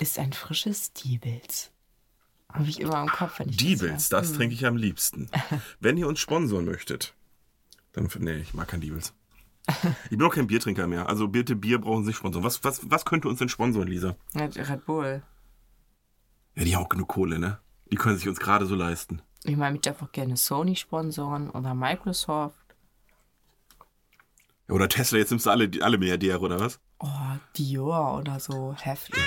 ist ein frisches Diebels. Habe ich immer im Kopf, wenn ich Diebels, das, das trinke ich am liebsten. Wenn ihr uns sponsoren möchtet, dann. Nee, ich mag kein Diebels. Ich bin auch kein Biertrinker mehr. Also bitte Bier brauchen sich sponsoren. Was, was, was könnte uns denn sponsoren, Lisa? Red Bull. Ja, die haben auch genug Kohle, ne? Die können sich uns gerade so leisten. Ich meine, ich darf auch gerne Sony sponsoren oder Microsoft. Ja, Oder Tesla, jetzt nimmst du alle, alle Milliardäre, oder was? Oh, Dior oder so. Heftig.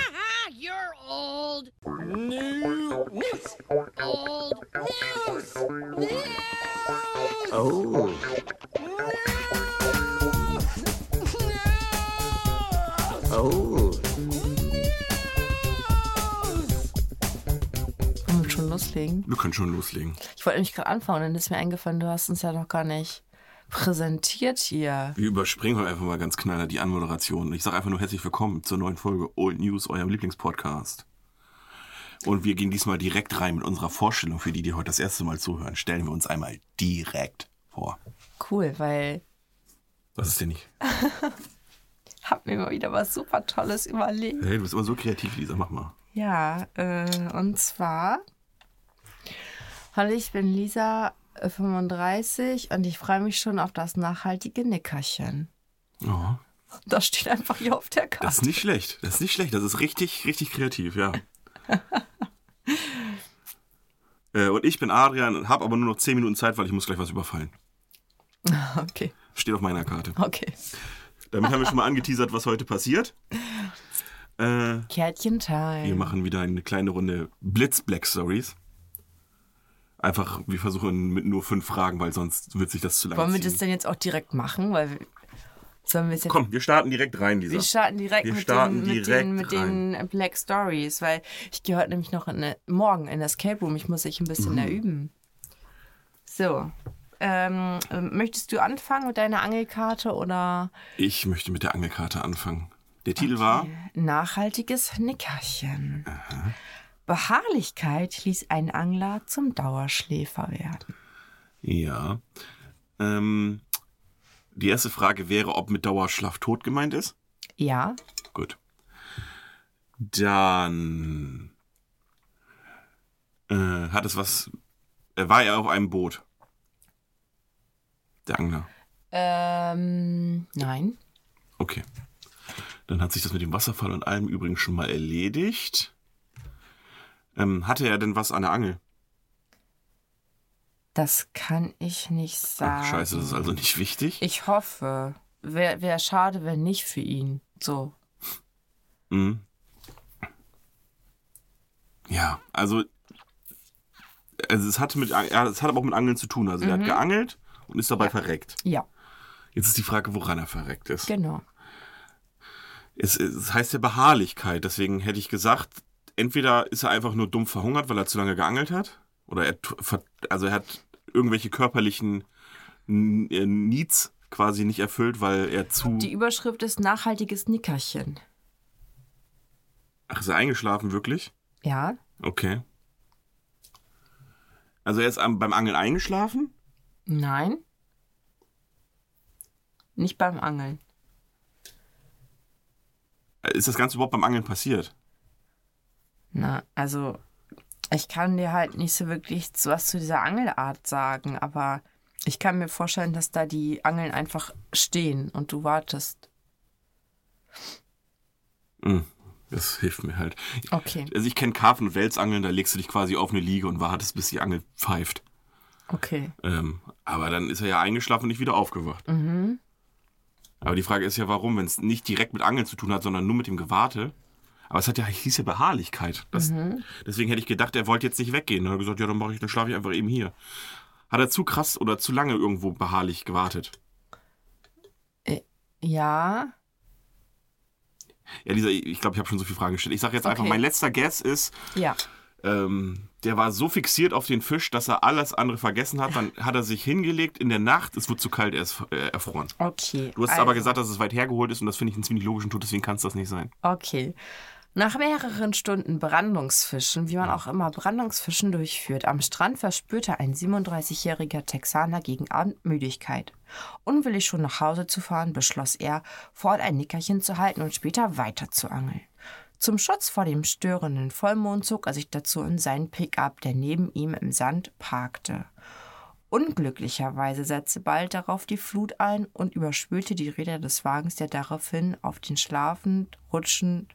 Old. News. Old news. News. Oh. Oh. Wollen wir schon loslegen? Wir können schon loslegen. Ich wollte nämlich gerade anfangen und dann ist mir eingefallen, du hast uns ja noch gar nicht präsentiert hier. Wir überspringen heute einfach mal ganz knaller die Anmoderation. Ich sage einfach nur herzlich willkommen zur neuen Folge Old News, eurem Lieblingspodcast. Und wir gehen diesmal direkt rein mit unserer Vorstellung. Für die, die heute das erste Mal zuhören, stellen wir uns einmal direkt vor. Cool, weil Was ist denn nicht? hab mir mal wieder was super Tolles überlegt. Hey, du bist immer so kreativ, Lisa, mach mal. Ja, äh, und zwar, hallo, ich bin Lisa, äh, 35 und ich freue mich schon auf das nachhaltige Nickerchen. Oh, Das steht einfach hier auf der Karte. das ist nicht schlecht. Das ist nicht schlecht. Das ist richtig, richtig kreativ, ja. äh, und ich bin Adrian und habe aber nur noch 10 Minuten Zeit, weil ich muss gleich was überfallen. Okay, Steht auf meiner Karte. okay. Damit haben wir schon mal angeteasert, was heute passiert. Äh, Kärtchen-Time. Wir machen wieder eine kleine Runde Blitz Black Stories. Einfach, wir versuchen mit nur fünf Fragen, weil sonst wird sich das zu lang Wollen wir ziehen. das denn jetzt auch direkt machen? Weil wir- sollen wir jetzt Komm, wir starten direkt rein, Lisa. Wir starten direkt, Wir mit, starten den, mit, direkt den, mit den Black Stories, weil ich gehe heute nämlich noch in eine, morgen in das Escape Room. Ich muss sich ein bisschen Mhm. da üben. So. Ähm, möchtest du anfangen mit deiner Angelkarte oder Ich möchte mit der Angelkarte anfangen. Der Titel war nachhaltiges Nickerchen? Beharrlichkeit ließ einen Angler zum Dauerschläfer werden. Ja. Ähm, die erste Frage wäre, ob mit Dauerschlaf tot gemeint ist. Ja, Gut. Dann äh, hat es was. Äh, war er auf einem Boot? Der Angler. ähm, nein. Okay. Dann hat sich das mit dem Wasserfall und allem übrigens schon mal erledigt. Ähm, hatte er denn was an der Angel? Das kann ich nicht sagen. Ach, scheiße, das ist also nicht wichtig. Ich hoffe. Wäre wär schade, wenn nicht für ihn. So. Mhm. Ja, also, also es hatte mit, ja, es hat aber auch mit Angeln zu tun. Also er hat geangelt und ist dabei verreckt. Ja, Jetzt ist die Frage, woran er verreckt ist. genau. Es, es heißt ja Beharrlichkeit, deswegen hätte ich gesagt, entweder ist er einfach nur dumm verhungert, weil er zu lange geangelt hat, oder er, also er hat irgendwelche körperlichen äh, Needs quasi nicht erfüllt, weil er zu. Die Überschrift ist nachhaltiges Nickerchen. Ach, ist er eingeschlafen wirklich? Ja, Okay. Also er ist am, beim Angeln eingeschlafen? nein. Nicht beim Angeln. Ist das Ganze überhaupt beim Angeln passiert? Na, also ich kann dir halt nicht so wirklich was zu dieser Angelart sagen, aber ich kann mir vorstellen, dass da die Angeln einfach stehen und du wartest. Hm, Das hilft mir halt. Okay, Also ich kenne Karpfen- und Welsangeln, da legst du dich quasi auf eine Liege und wartest, bis die Angel pfeift. okay. Ähm, aber dann ist er ja eingeschlafen und nicht wieder aufgewacht. Aber die Frage ist ja, warum, wenn es nicht direkt mit Angeln zu tun hat, sondern nur mit dem Gewarte. Aber es hat ja, hieß ja Beharrlichkeit. Das, Deswegen hätte ich gedacht, er wollte jetzt nicht weggehen. Dann hat er gesagt, ja, dann mache ich, dann schlafe ich einfach eben hier. Hat er zu krass oder zu lange irgendwo beharrlich gewartet? Ja, Ja, dieser, ich glaube, ich habe schon so viele Fragen gestellt. Ich sage jetzt einfach, Okay. mein letzter Guess ist, ja. ähm, der war so fixiert auf den Fisch, dass er alles andere vergessen hat. Dann hat er sich hingelegt in der Nacht. Es wurde zu kalt, er ist äh, erfroren. Okay. Du hast also, aber gesagt, dass es weit hergeholt ist und das finde ich einen ziemlich logischen Tod, deswegen kann es das nicht sein. Okay. Nach mehreren Stunden Brandungsfischen, wie man auch immer Brandungsfischen durchführt, am Strand verspürte ein 37-jähriger Texaner gegen Abend Müdigkeit. Unwillig schon nach Hause zu fahren, beschloss er, vor Ort ein Nickerchen zu halten und später weiter zu angeln. Zum Schutz vor dem störenden Vollmond zog er sich dazu in seinen Pickup, der neben ihm im Sand parkte. Unglücklicherweise setzte bald darauf die Flut ein und überspülte die Räder des Wagens, der daraufhin auf den schlafend rutschend,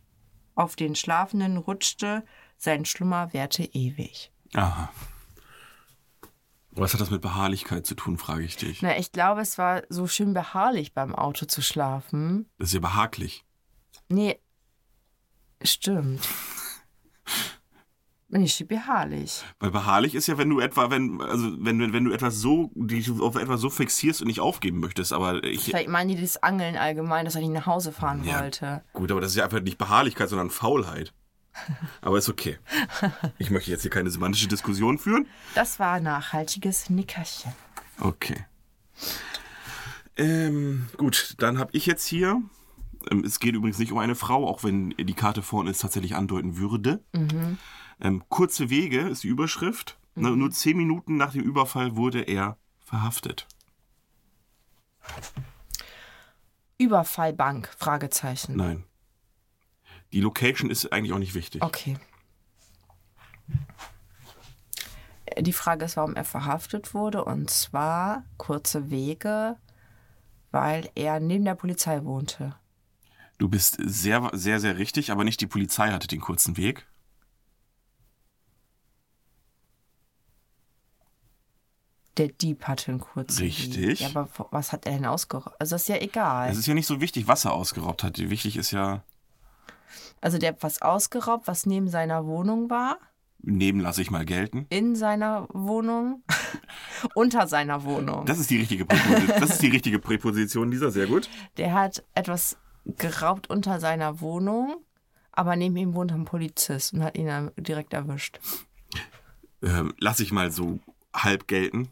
auf den Schlafenden rutschte. Sein Schlummer währte ewig. Aha. Was hat das mit Beharrlichkeit zu tun, frage ich dich. Na, ich glaube, es war so schön beharrlich beim Auto zu schlafen. Das ist ja behaglich. Nee, stimmt. Nicht beharrlich. Weil beharrlich ist ja, wenn du etwa, wenn, also wenn, wenn, wenn du etwas so, dich auf etwas so fixierst und nicht aufgeben möchtest, aber ich. Vielleicht meinen die das Angeln allgemein, dass er nicht nach Hause fahren Ja. wollte. Gut, aber das ist ja einfach nicht Beharrlichkeit, sondern Faulheit. Aber ist okay. Ich möchte jetzt hier keine semantische Diskussion führen. Das war nachhaltiges Nickerchen. Okay. Ähm, gut, dann habe ich jetzt hier. Ähm, es geht übrigens nicht um eine Frau, auch wenn die Karte vorne es tatsächlich andeuten würde. Ähm, kurze Wege ist die Überschrift. Na, nur zehn Minuten nach dem Überfall wurde er verhaftet. Überfallbank? Fragezeichen. Nein. Die Location ist eigentlich auch nicht wichtig. Okay. Die Frage ist, warum er verhaftet wurde. Und zwar kurze Wege, weil er neben der Polizei wohnte. Du bist sehr, sehr, sehr richtig, aber nicht die Polizei hatte den kurzen Weg. Der Dieb hatte einen kurzen Richtig. Ja, aber was hat er denn ausgeraubt? Also das ist ja egal. Es ist ja nicht so wichtig, was er ausgeraubt hat. Wichtig ist ja, Also der hat was ausgeraubt, was neben seiner Wohnung war. neben lasse ich mal gelten. In seiner Wohnung. Unter seiner Wohnung. Das ist die richtige Präposition, das ist die richtige Präposition dieser, sehr gut. Der hat etwas geraubt unter seiner Wohnung, aber neben ihm wohnt ein Polizist und hat ihn dann direkt erwischt. Ähm, lasse ich mal so halb gelten.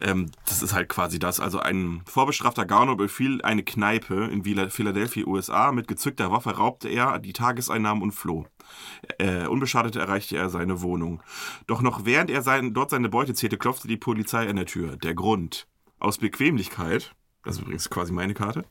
Ähm, das ist halt quasi das. Also ein vorbestrafter Gauner befiel eine Kneipe in Philadelphia, USA. Mit gezückter Waffe raubte er die Tageseinnahmen und floh. Äh, unbeschadet erreichte er seine Wohnung. Doch noch während er sein, dort seine Beute zählte, klopfte die Polizei an der Tür. Der Grund. Aus Bequemlichkeit, das ist übrigens quasi meine Karte,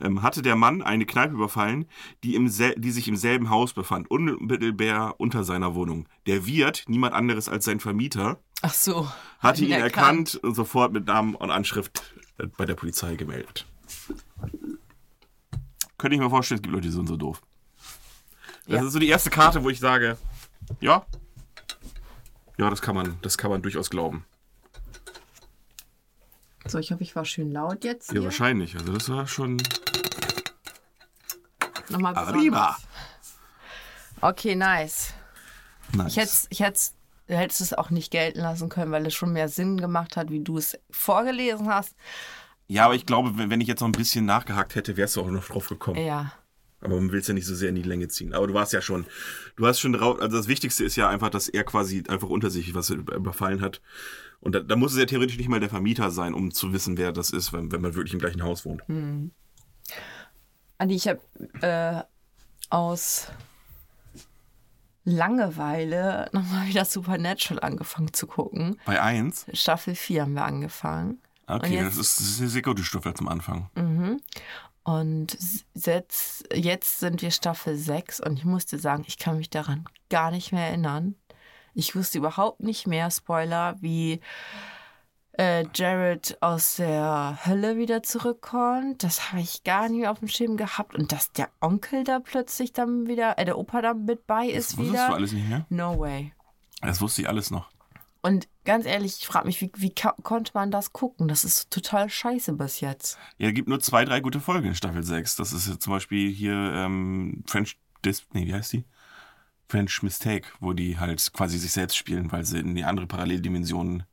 ähm, hatte der Mann eine Kneipe überfallen, die, im die sich im selben Haus befand, unmittelbar unter seiner Wohnung. Der Wirt, niemand anderes als sein Vermieter, Ach so. hatte ihn erkannt und sofort mit Namen und Anschrift äh, bei der Polizei gemeldet. Könnte ich mir vorstellen, es gibt Leute, die sind so doof. Das Ja. ist so die erste Karte, wo ich sage, ja, ja, das kann man, das kann man durchaus glauben. So, ich hoffe, ich war schön laut jetzt. Ja, Hier. wahrscheinlich. Also das war schon Nochmal Arriba. Okay, nice. nice. Ich hätte ich hätt's, du hättest es auch nicht gelten lassen können, weil es schon mehr Sinn gemacht hat, wie du es vorgelesen hast. Ja, aber ich glaube, wenn wenn ich jetzt noch ein bisschen nachgehakt hätte, wärst du auch noch drauf gekommen. Ja. Aber man will es ja nicht so sehr in die Länge ziehen. Aber du warst ja schon, du hast schon drauf, also das Wichtigste ist ja einfach, dass er quasi einfach unter sich was überfallen hat. Und da, da muss es ja theoretisch nicht mal der Vermieter sein, um zu wissen, wer das ist, wenn, wenn man wirklich im gleichen Haus wohnt. Andi, ich habe äh, aus Langeweile nochmal wieder Supernatural angefangen zu gucken. Bei 1? Staffel 4 haben wir angefangen. Okay, Und das ist, das ist eine sehr gute Stufe zum Anfang. Und s- jetzt, jetzt sind wir Staffel 6 und ich musste sagen, ich kann mich daran gar nicht mehr erinnern. Ich wusste überhaupt nicht mehr, Spoiler, wie äh, Jared aus der Hölle wieder zurückkommt. Das habe ich gar nicht mehr auf dem Schirm gehabt. Und dass der Onkel da plötzlich dann wieder, äh, der Opa da mit bei ist Das wusstest wieder. du alles nicht mehr? No way. Das wusste ich alles noch. Und ganz ehrlich, ich frage mich, wie, wie konnte man das gucken? Das ist total scheiße bis jetzt. Ja, es gibt nur zwei, drei gute Folgen in Staffel 6. Das ist jetzt zum Beispiel hier ähm, French Dis nee, wie heißt die? French Mistake, wo die halt quasi sich selbst spielen, weil sie in die andere Paralleldimension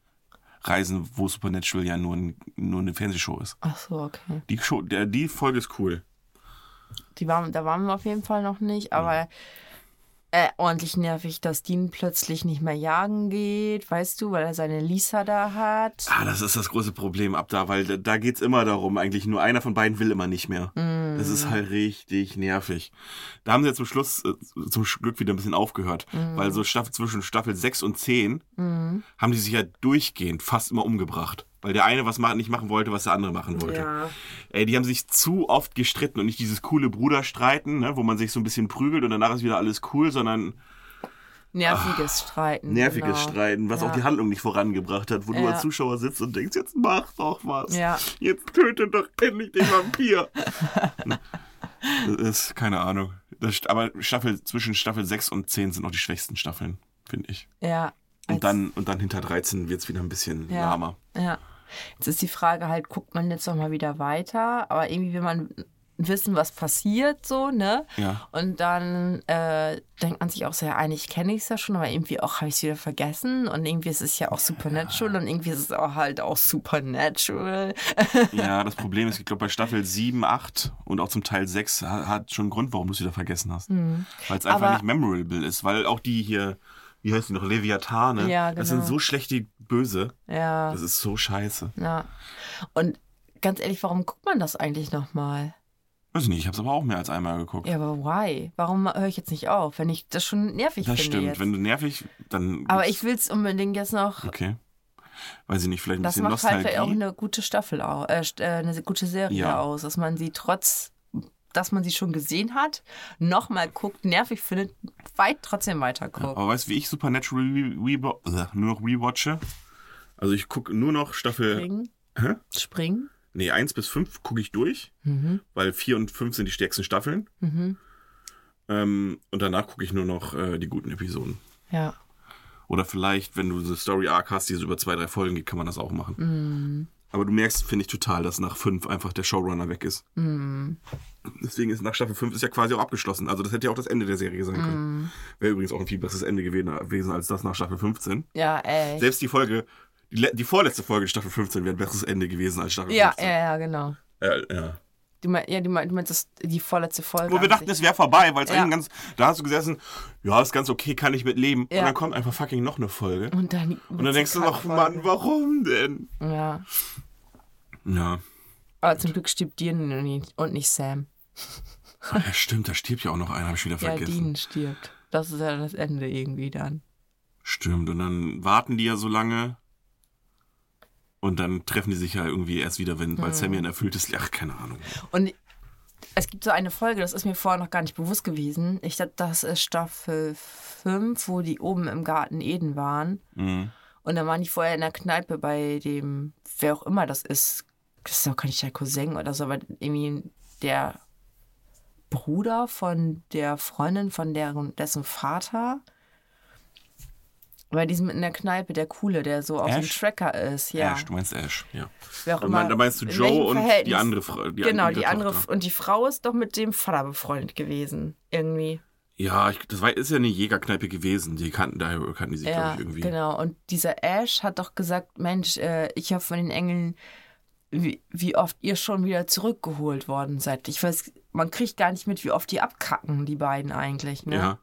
reisen, wo Supernatural ja nur, ein, nur eine Fernsehshow ist. Ach so, okay. Die, Show, der, die Folge ist cool. Die waren, da waren wir auf jeden Fall noch nicht, aber äh, ordentlich nervig, dass Dean plötzlich nicht mehr jagen geht, weißt du, weil er seine Lisa da hat. Ah, das ist das große Problem ab da, weil da, da geht's immer darum, eigentlich nur einer von beiden will immer nicht mehr. Das ist halt richtig nervig. Da haben sie ja zum Schluss, äh, zum Glück wieder ein bisschen aufgehört, weil so Staffel, zwischen Staffel 6 und 10 haben die sich ja durchgehend fast immer umgebracht. Weil der eine was nicht machen wollte, was der andere machen wollte. Ja. Ey, die haben sich zu oft gestritten und nicht dieses coole Bruderstreiten, ne, wo man sich so ein bisschen prügelt und danach ist wieder alles cool, sondern Nerviges Streiten. nerviges genau. Streiten, was ja. auch die Handlung nicht vorangebracht hat, wo du Ja. als Zuschauer sitzt und denkst, jetzt mach doch was. Ja. Jetzt töte doch endlich den Vampir. das ist, keine Ahnung. Das, aber Staffel, zwischen Staffel 6 und 10 sind noch die schwächsten Staffeln, finde ich. Ja. Und dann, und dann hinter 13 wird es wieder ein bisschen lahmer. Ja. Jetzt ist die Frage halt, guckt man jetzt noch mal wieder weiter, aber irgendwie will man wissen, was passiert, so, ne? Ja. Und dann äh, denkt man sich auch so, ja, eigentlich kenne ich es ja schon, aber irgendwie auch habe ich es wieder vergessen. Und irgendwie ist es ja auch Supernatural und irgendwie ist es auch halt auch Supernatural. Ja, das Problem ist, ich glaube, bei Staffel 7, 8 und auch zum Teil 6 ha- hat schon einen Grund, warum du es wieder vergessen hast. Weil es einfach Mhm. Aber- nicht memorable ist. Weil auch die hier, wie heißt die noch, Leviathane, Ja, das genau. sind so schlechte Böse. Ja, Das ist so scheiße. ja. Und ganz ehrlich, warum guckt man das eigentlich nochmal? Weiß ich nicht, ich habe es aber auch mehr als einmal geguckt. Ja, aber why? Warum höre ich jetzt nicht auf, wenn ich das schon nervig das finde stimmt. jetzt? Wenn du nervig, dann. aber ich will es unbedingt jetzt noch Okay. Weiß ich nicht, vielleicht ein Das bisschen macht halt Nostalgie. auch eine gute Staffel äh, äh, eine gute Serie Ja. aus, dass man sie trotz, dass man sie schon gesehen hat, nochmal guckt, nervig findet, weit trotzdem weiter guckt. aber weißt du, wie ich Supernatural äh, nur noch rewatche? Also ich gucke nur noch Staffel. Springen. Hä? Springen. Nee, 1 bis 5 gucke ich durch, Mhm. weil 4 und 5 sind die stärksten Staffeln. Mhm. Ähm, und danach gucke ich nur noch äh, die guten Episoden. Ja. Oder vielleicht, wenn du so Story Arc hast, die so über zwei, drei Folgen geht, kann man das auch machen. Mhm. Aber du merkst, finde ich total, dass nach 5 einfach der Showrunner weg ist. Mhm. Deswegen ist nach Staffel 5 ist ja quasi auch abgeschlossen. Also das hätte ja auch das Ende der Serie sein können. Mhm. Wäre übrigens auch ein viel besseres Ende gewesen, als das nach Staffel 15. Ja, ey. Selbst die Folge, die, die vorletzte Folge Staffel 15 wäre ein besseres Ende gewesen als Staffel ja, 15. ja, ja, genau. Ja, ja. Du meinst, ja, du meinst, das, die vorletzte Folge. Wo wir dachten, es wäre vorbei, weil es Ja. eigentlich ganz, da hast du gesessen, ja, ist ganz okay, kann ich mit leben. Ja. Und dann kommt einfach fucking noch eine Folge. Und dann, Und dann denkst du noch, Mann, warum denn? Ja. Ja. Aber zum Glück stirbt Dean und nicht, Sam. ja, stimmt, da stirbt ja auch noch einer, habe ich wieder Ja, vergessen. Dean stirbt. Das ist ja das Ende irgendwie dann. Stimmt, und dann warten die ja so lange. Und dann treffen die sich ja irgendwie erst wieder, wenn, Mhm. weil Sammy ein erfülltes, ach, keine Ahnung. Und es gibt so eine Folge, das ist mir vorher noch gar nicht bewusst gewesen. Ich glaube, das ist Staffel 5, wo die oben im Garten Eden waren. Mhm. Und dann waren die vorher in der Kneipe bei dem, wer auch immer das ist. Das ist auch gar nicht der Cousin oder so, aber irgendwie der Bruder von der Freundin von deren, dessen Vater. Bei diesem in der Kneipe, der Coole, der so auf dem? Tracker ist, ja. Ash, du meinst Ash, ja. Wer auch Und immer, da meinst du Joe und die andere Frau. Die genau, andere die andere. Tochter. Und die Frau ist doch mit dem Vater befreundet gewesen. Irgendwie. Ja, ich, das war, ist ja eine Jägerkneipe gewesen. Die kannten, daher kannten die sich, Ja, glaube ich, irgendwie. genau. Und dieser Ash hat doch gesagt: Mensch, äh, ich habe von den Engeln, wie, wie oft ihr schon wieder zurückgeholt worden seid. Ich weiß, man kriegt gar nicht mit, wie oft die abkacken, die beiden eigentlich. Ne? Ja.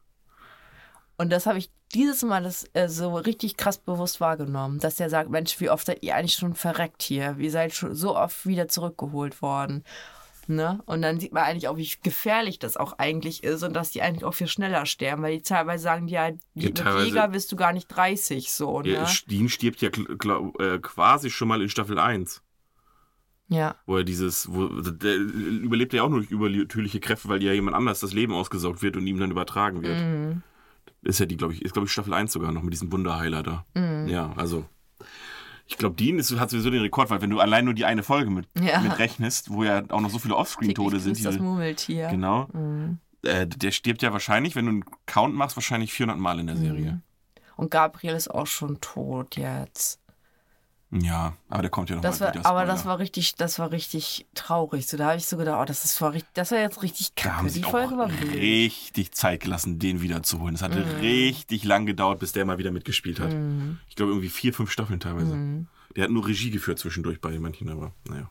Und das habe ich dieses Mal das, äh, so richtig krass bewusst wahrgenommen, dass er sagt: Mensch, wie oft seid ihr eigentlich schon verreckt hier? Ihr seid schon so oft wieder zurückgeholt worden. Ne? Und dann sieht man eigentlich auch, wie gefährlich das auch eigentlich ist und dass die eigentlich auch viel schneller sterben, weil die teilweise sagen, ja, die, Ja, mit Jäger bist du gar nicht 30, so, ne? Ja, Dean stirbt ja kl- äh, quasi schon mal in Staffel 1. Ja, Wo er dieses, wo, der überlebt ja auch nur durch übernatürliche Kräfte, weil ja jemand anders das Leben ausgesaugt wird und ihm dann übertragen wird. Mhm. Ist ja die, glaube ich, ist glaube ich Staffel 1 sogar noch mit diesem Wunderheiler da. Mhm. Ja, also. Ich glaube, Dean ist, hat sowieso den Rekord, weil wenn du allein nur die eine Folge mit, Ja. mit rechnest, wo ja auch noch so viele Offscreen-Tode sind. grüßt das Diese, Murmeltier. genau. Mhm. Äh, der stirbt ja wahrscheinlich, wenn du einen Count machst, wahrscheinlich 400 Mal in der Serie. Mhm. Und Gabriel ist auch schon tot jetzt. Ja, aber der kommt ja noch Das mal war, aber das war richtig, das war richtig traurig. So, da habe ich so gedacht, oh, das ist war richtig, das war jetzt richtig Da kacke. haben Die sie Folge auch war richtig Zeit gelassen, den wiederzuholen. Es hatte Mhm. richtig lang gedauert, bis der mal wieder mitgespielt hat. Ich glaube, irgendwie vier, fünf Staffeln teilweise. Mhm. Der hat nur Regie geführt zwischendurch bei manchen, aber naja.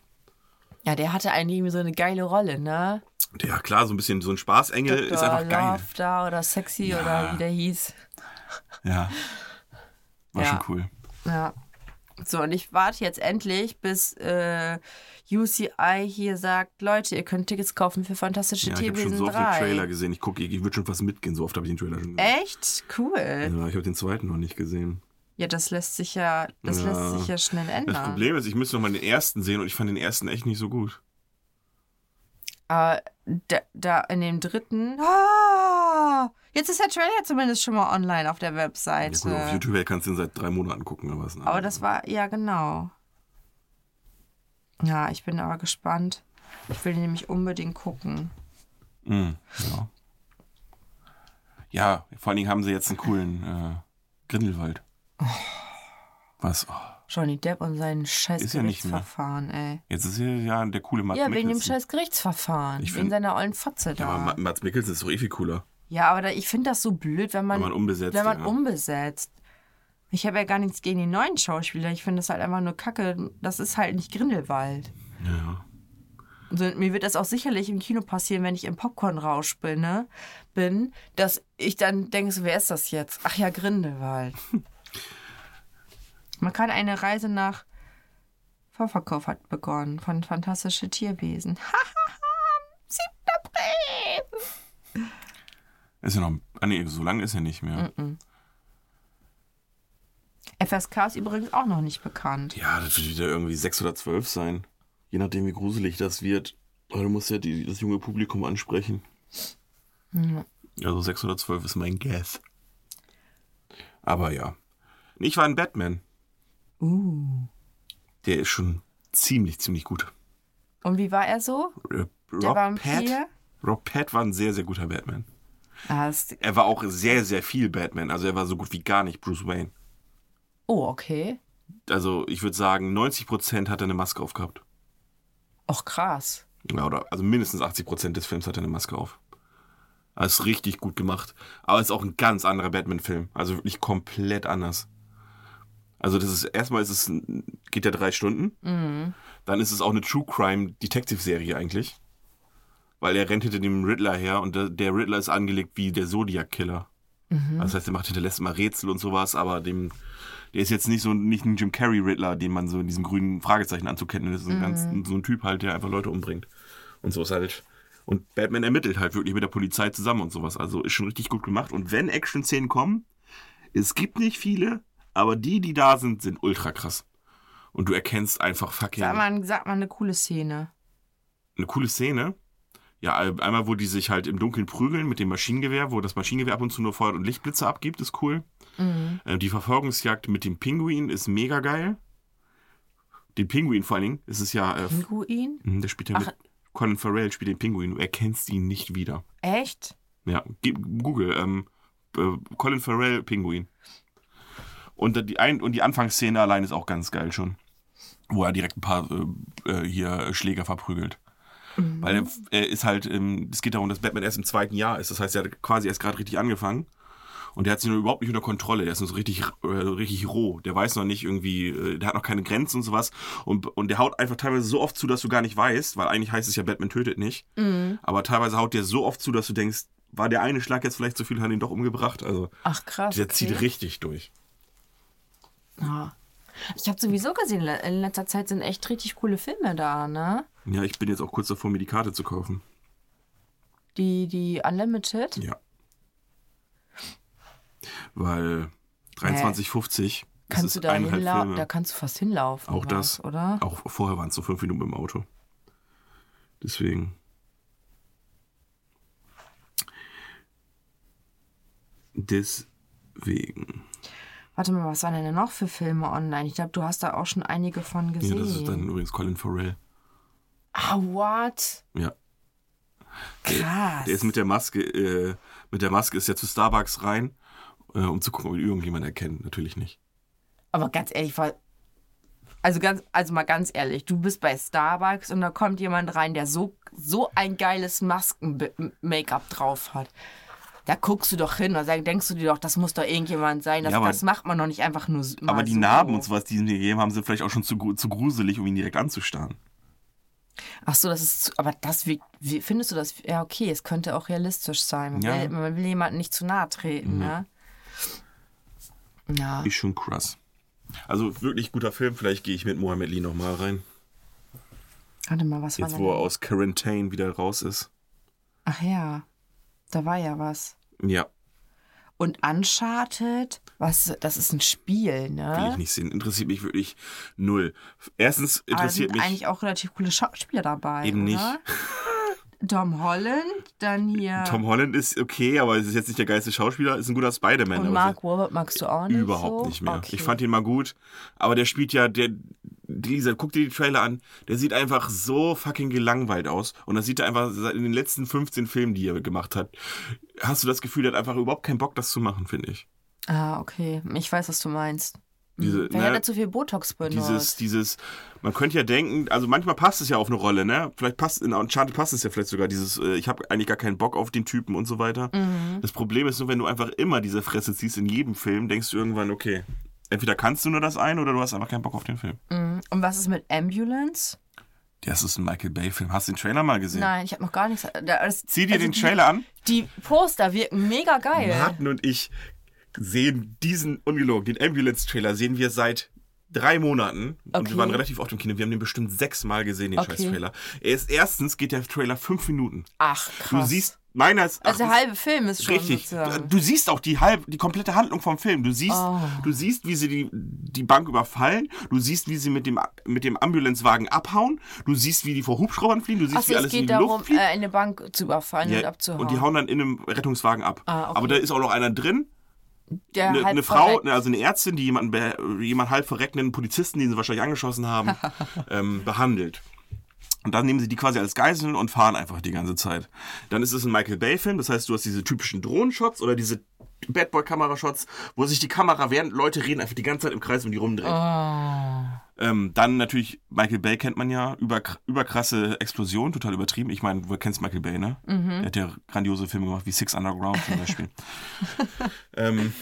Ja, der hatte eigentlich so eine geile Rolle, ne? Ja, klar, so ein bisschen so ein Spaßengel ist Dr. einfach geil. Love da oder Sexy Ja. oder wie der hieß. Ja. War Ja. schon cool. Ja. So, und ich warte jetzt endlich, bis äh, UCI hier sagt, Leute, ihr könnt Tickets kaufen für Fantastische Ja, ich habe schon Tierwesen so oft 3. den Trailer gesehen. Ich gucke, ich würde schon fast mitgehen. So oft habe ich den Trailer schon gesehen. Echt? Cool. Ja, ich habe den zweiten noch nicht gesehen. Ja, das lässt sich ja, das Ja. lässt sich ja schnell ändern. Das Problem ist, ich müsste noch mal den ersten sehen und ich fand den ersten echt nicht so gut. Aber da, da in dem dritten. Ah, jetzt ist der Trailer zumindest schon mal online auf der Ja, Webseite. gut, auf YouTube kannst du den seit drei Monaten gucken oder was. ne? aber das war, ja, genau. Ja, ich bin aber gespannt. Ich will den nämlich unbedingt gucken. Mm, ja. ja, vor allen Dingen haben sie jetzt einen coolen äh, Grindelwald. Was? Oh, Johnny Depp und sein scheiß Ist ja. Gerichtsverfahren, ey. jetzt ist hier ja der coole Mats Ja, wegen dem scheiß Gerichtsverfahren. Ich wegen find- seiner ollen Fotze Ja, da. aber Ja, Ma- Mats Mikkelsen ist doch eh viel cooler. aber da, ich finde das so blöd, wenn man, Wenn man unbesetzt, wenn man ja. umbesetzt. Ich habe ja gar nichts gegen die neuen Schauspieler. Ich finde das halt einfach nur kacke. Das ist halt nicht Grindelwald. Ja. Also, mir wird das auch sicherlich im Kino passieren, wenn ich im Popcorn-Rausch bin, ne? bin, dass ich dann denke, so, wer ist das jetzt? Ach ja, Grindelwald. Man kann eine Reise nach Vorverkauf hat begonnen von Fantastische Tierwesen. Hahaha, 7. April. Ist ja noch. Ah, nee, so lange ist er nicht mehr. FSK ist übrigens auch noch nicht bekannt. Ja, das wird wieder irgendwie sechs oder zwölf sein. Je nachdem, wie gruselig das wird. Aber du musst ja die, das junge Publikum ansprechen. Also sechs oder zwölf ist mein Guess. Aber ja. Ich war ein Batman. Uh. Der ist schon ziemlich, ziemlich gut. Und wie war er so? Äh, Der Rob Vampir? Pat, Rob Pat war ein sehr, sehr guter Batman. Ah, Er war auch sehr, sehr viel Batman. Also er war so gut wie gar nicht Bruce Wayne. oh, okay. Also ich würde sagen, 90% hat er eine Maske aufgehabt. Och, krass. Ja, oder, also mindestens 80% des Films hat er eine Maske auf. Ist richtig gut gemacht. Aber es ist auch ein ganz anderer Batman-Film. Also wirklich komplett anders. Also das ist, erstmal ist es, geht ja drei Stunden. Dann ist es auch eine True Crime Detective-Serie eigentlich. Weil er rennt hinter dem Riddler her und der, Riddler ist angelegt wie der Zodiac-Killer. Das heißt, er macht hinterlässt mal Rätsel und sowas, aber dem, der ist jetzt nicht so nicht ein Jim Carrey Riddler, den man so in diesem grünen Fragezeichen anzukennen. Ist ein ganz, so ein Typ halt, der einfach Leute umbringt. Und so ist halt. Und Batman ermittelt halt wirklich mit der Polizei zusammen und sowas. Also ist schon richtig gut gemacht. Und wenn Action-Szenen kommen, es gibt nicht viele, aber die, die da sind, sind ultra krass. Und du erkennst einfach fucking Sag mal, sag mal eine coole Szene. eine coole Szene. Ja, einmal, wo die sich halt im Dunkeln prügeln mit dem Maschinengewehr, wo das Maschinengewehr ab und zu nur Feuer und Lichtblitze abgibt, ist cool. Äh, Die Verfolgungsjagd mit dem Pinguin ist mega geil. Den Pinguin vor allen Dingen, ist es ja, äh, Pinguin? mhm, der spielt ja Ach. mit, Colin Farrell spielt den Pinguin, du erkennst ihn nicht wieder. Echt? Ja, Google, ähm, äh, Colin Farrell, Pinguin. Und die, ein und die Anfangsszene allein ist auch ganz geil schon. Wo er direkt ein paar äh, äh, hier Schläger verprügelt. Weil er, ist halt, ähm, es geht darum, dass Batman erst im zweiten Jahr ist. Das heißt, er hat quasi erst gerade richtig angefangen. Und der hat sich noch überhaupt nicht unter Kontrolle. Der ist noch so richtig, äh, richtig roh. Der weiß noch nicht irgendwie, äh, der hat noch keine Grenzen und sowas. Und, und der haut einfach teilweise so oft zu, dass du gar nicht weißt, weil eigentlich heißt es ja, Batman tötet nicht. Aber teilweise haut der so oft zu, dass du denkst, war der eine Schlag jetzt vielleicht zu viel, hat ihn doch umgebracht. Also Ach, krass. der okay. zieht richtig durch. Ja. Ich habe sowieso gesehen, in letzter Zeit sind echt richtig coole Filme da, ne? Ja, ich bin jetzt auch kurz davor, mir die Karte zu kaufen. Die, die Unlimited. Ja. Weil 23,50 Kannst du da hinlaufen? Da kannst du fast hinlaufen. Auch was, das. Oder? Auch vorher waren es so fünf Minuten im Auto. Deswegen. Deswegen. Warte mal, was waren denn noch für Filme online? Ich glaube, du hast da auch schon einige von Ja, gesehen. das ist dann übrigens Colin Farrell. ah, what? Ja. Krass. Der ist mit der Maske, äh, mit der Maske ist er zu Starbucks rein, äh, um zu gucken, ob ihn irgendjemand erkennt. Natürlich nicht. Aber ganz ehrlich, war. Also ganz, also mal ganz ehrlich, du bist bei Starbucks und da kommt jemand rein, der so, so ein geiles Masken-Make-up drauf hat. Da guckst du doch hin und dann denkst du dir doch, das muss doch irgendjemand sein. Das, Ja, das macht man doch nicht einfach nur. Aber die so. Narben und sowas, die sie mir gegeben haben, sind vielleicht auch schon zu, zu gruselig, um ihn direkt anzustarren. Ach so, das ist. zu- Aber das, wie, wie findest du das? Ja, okay, es könnte auch realistisch sein. Man, Ja. Mhm. will, man will jemandem nicht zu nahe treten, ne? Ja. Ist schon krass. Also wirklich guter Film. Vielleicht gehe ich mit Mohamed Lee nochmal rein. Warte mal, was war Jetzt, wo er aus Quarantine wieder raus ist. Ach ja, da war ja was. Ja. Und Uncharted, was, das ist ein Spiel, Will ich ne? nicht sehen. Interessiert mich wirklich null. Erstens Aber interessiert sind mich eigentlich auch relativ coole Schauspieler dabei. eben nicht. oder? Tom Holland, dann hier. Tom Holland ist okay, aber es ist jetzt nicht der geilste Schauspieler, ist ein guter Spider-Man. und aber Mark Wahlberg magst du auch nicht Überhaupt so? nicht mehr. Okay. Ich fand ihn mal gut, aber der spielt ja, der, Lisa, guck dir die Trailer an, der sieht einfach so fucking gelangweilt aus. Und das sieht er einfach seit in den letzten 15 Filmen, die er gemacht hat. Hast du das Gefühl, der hat einfach überhaupt keinen Bock, das zu machen, finde ich. Ah, okay. Ich weiß, was du meinst. Hm. Diese, hat ne, er zu viel Botox benutzt. dieses, dieses, man könnte ja denken, also manchmal passt es ja auf eine Rolle, ne? Vielleicht passt, in Uncharted passt es ja vielleicht sogar, dieses, äh, ich habe eigentlich gar keinen Bock auf den Typen und so weiter. Mhm. Das Problem ist nur, wenn du einfach immer diese Fresse ziehst in jedem Film, denkst du irgendwann, okay, entweder kannst du nur das ein oder du hast einfach keinen Bock auf den Film. Mhm. Und was ist mit Ambulance? Das ist ein Michael Bay-Film. Hast du den Trailer mal gesehen? Nein, ich habe noch gar nichts. Da- Das, Zieh dir also den die, Trailer an. Die Poster wirken mega geil. Martin und ich sehen diesen, ungelogen, den Ambulance-Trailer sehen wir seit drei Monaten. Und Okay. wir waren relativ oft im Kino. Wir haben den bestimmt sechsmal gesehen, den Okay. scheiß-Trailer. Er ist, erstens geht der Trailer fünf Minuten. Ach, Du krass. siehst, meines also der halbe Film ist schon Richtig. sozusagen. Du siehst auch die halb, die komplette Handlung vom Film. Du siehst, Oh. du siehst, wie sie die, die Bank überfallen. Du siehst, wie sie mit dem, mit dem Ambulancewagen abhauen. Du siehst, wie die vor Hubschraubern fliegen. Du siehst, Achso, wie es alles in geht die darum, Luft fliegt. äh, eine Bank zu überfallen und Ja, abzuhauen. und die hauen dann in einem Rettungswagen ab. Ah, okay. Aber da ist auch noch einer drin, der eine, eine Frau, verreckt. ne, also eine Ärztin, die jemanden, be- jemand halb verreckenden Polizisten, den sie wahrscheinlich angeschossen haben, ähm, behandelt. Und dann nehmen sie die quasi als Geiseln und fahren einfach die ganze Zeit. Dann ist es ein Michael Bay-Film, das heißt, du hast diese typischen Drohnenshots oder diese Bad Boy-Kamera-Shots, wo sich die Kamera, während Leute reden, einfach die ganze Zeit im Kreis um die rumdreht. Oh. Ähm, dann natürlich, Michael Bay kennt man ja, über, überkrasse Explosion, total übertrieben. Ich meine, du kennst Michael Bay, ne? Der hat ja grandiose Filme gemacht, wie Six Underground zum Beispiel. ähm,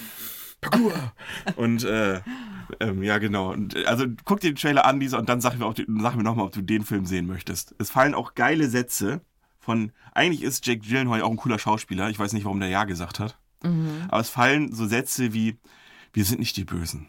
Parkour! Und äh, ähm, ja, genau. Und, äh, also guck dir den Trailer an, Lisa, und dann sag mir, sag mir nochmal, ob du den Film sehen möchtest. Es fallen auch geile Sätze von, eigentlich ist Jake Gyllenhaal auch ein cooler Schauspieler. Ich weiß nicht, warum der Ja gesagt hat. Aber es fallen so Sätze wie, wir sind nicht die Bösen.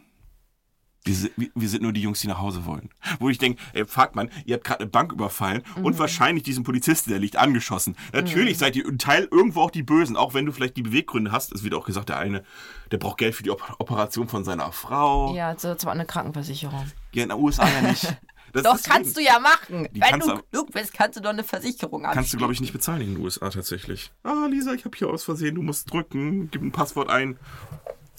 Wir sind, wir- sind nur die Jungs, die nach Hause wollen. Wo ich denke, ey, fuck man, ihr habt gerade eine Bank überfallen und wahrscheinlich diesen Polizisten, der liegt, angeschossen. Natürlich seid ihr ein Teil irgendwo auch die Bösen, auch wenn du vielleicht die Beweggründe hast. Es wird auch gesagt, der eine, der braucht Geld für die Op Operation von seiner Frau. Ja, so zwar eine Krankenversicherung. Ja, in den USA ja nicht. Das Doch, kannst du ja machen. Die Wenn du klug bist, kannst du doch eine Versicherung abschließen. Kannst du, glaube ich, nicht bezahlen in den USA tatsächlich. Ah, Lisa, ich habe hier aus Versehen, du musst drücken, gib ein Passwort ein.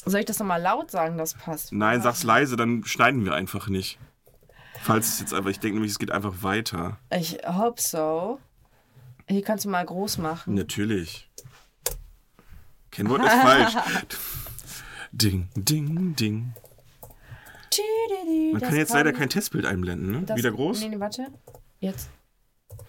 Soll ich das nochmal laut sagen, das passt? Nein, sag's leise, dann schneiden wir einfach nicht. Falls es jetzt einfach, ich denke nämlich, es geht einfach weiter. Ich hope so. Hier kannst du mal groß machen. Natürlich. Kennwort ist falsch. Ding, ding, ding. Man Das kann jetzt leider kommt- kein Testbild einblenden, ne? das- Wieder groß? Nee, nee, warte. Jetzt.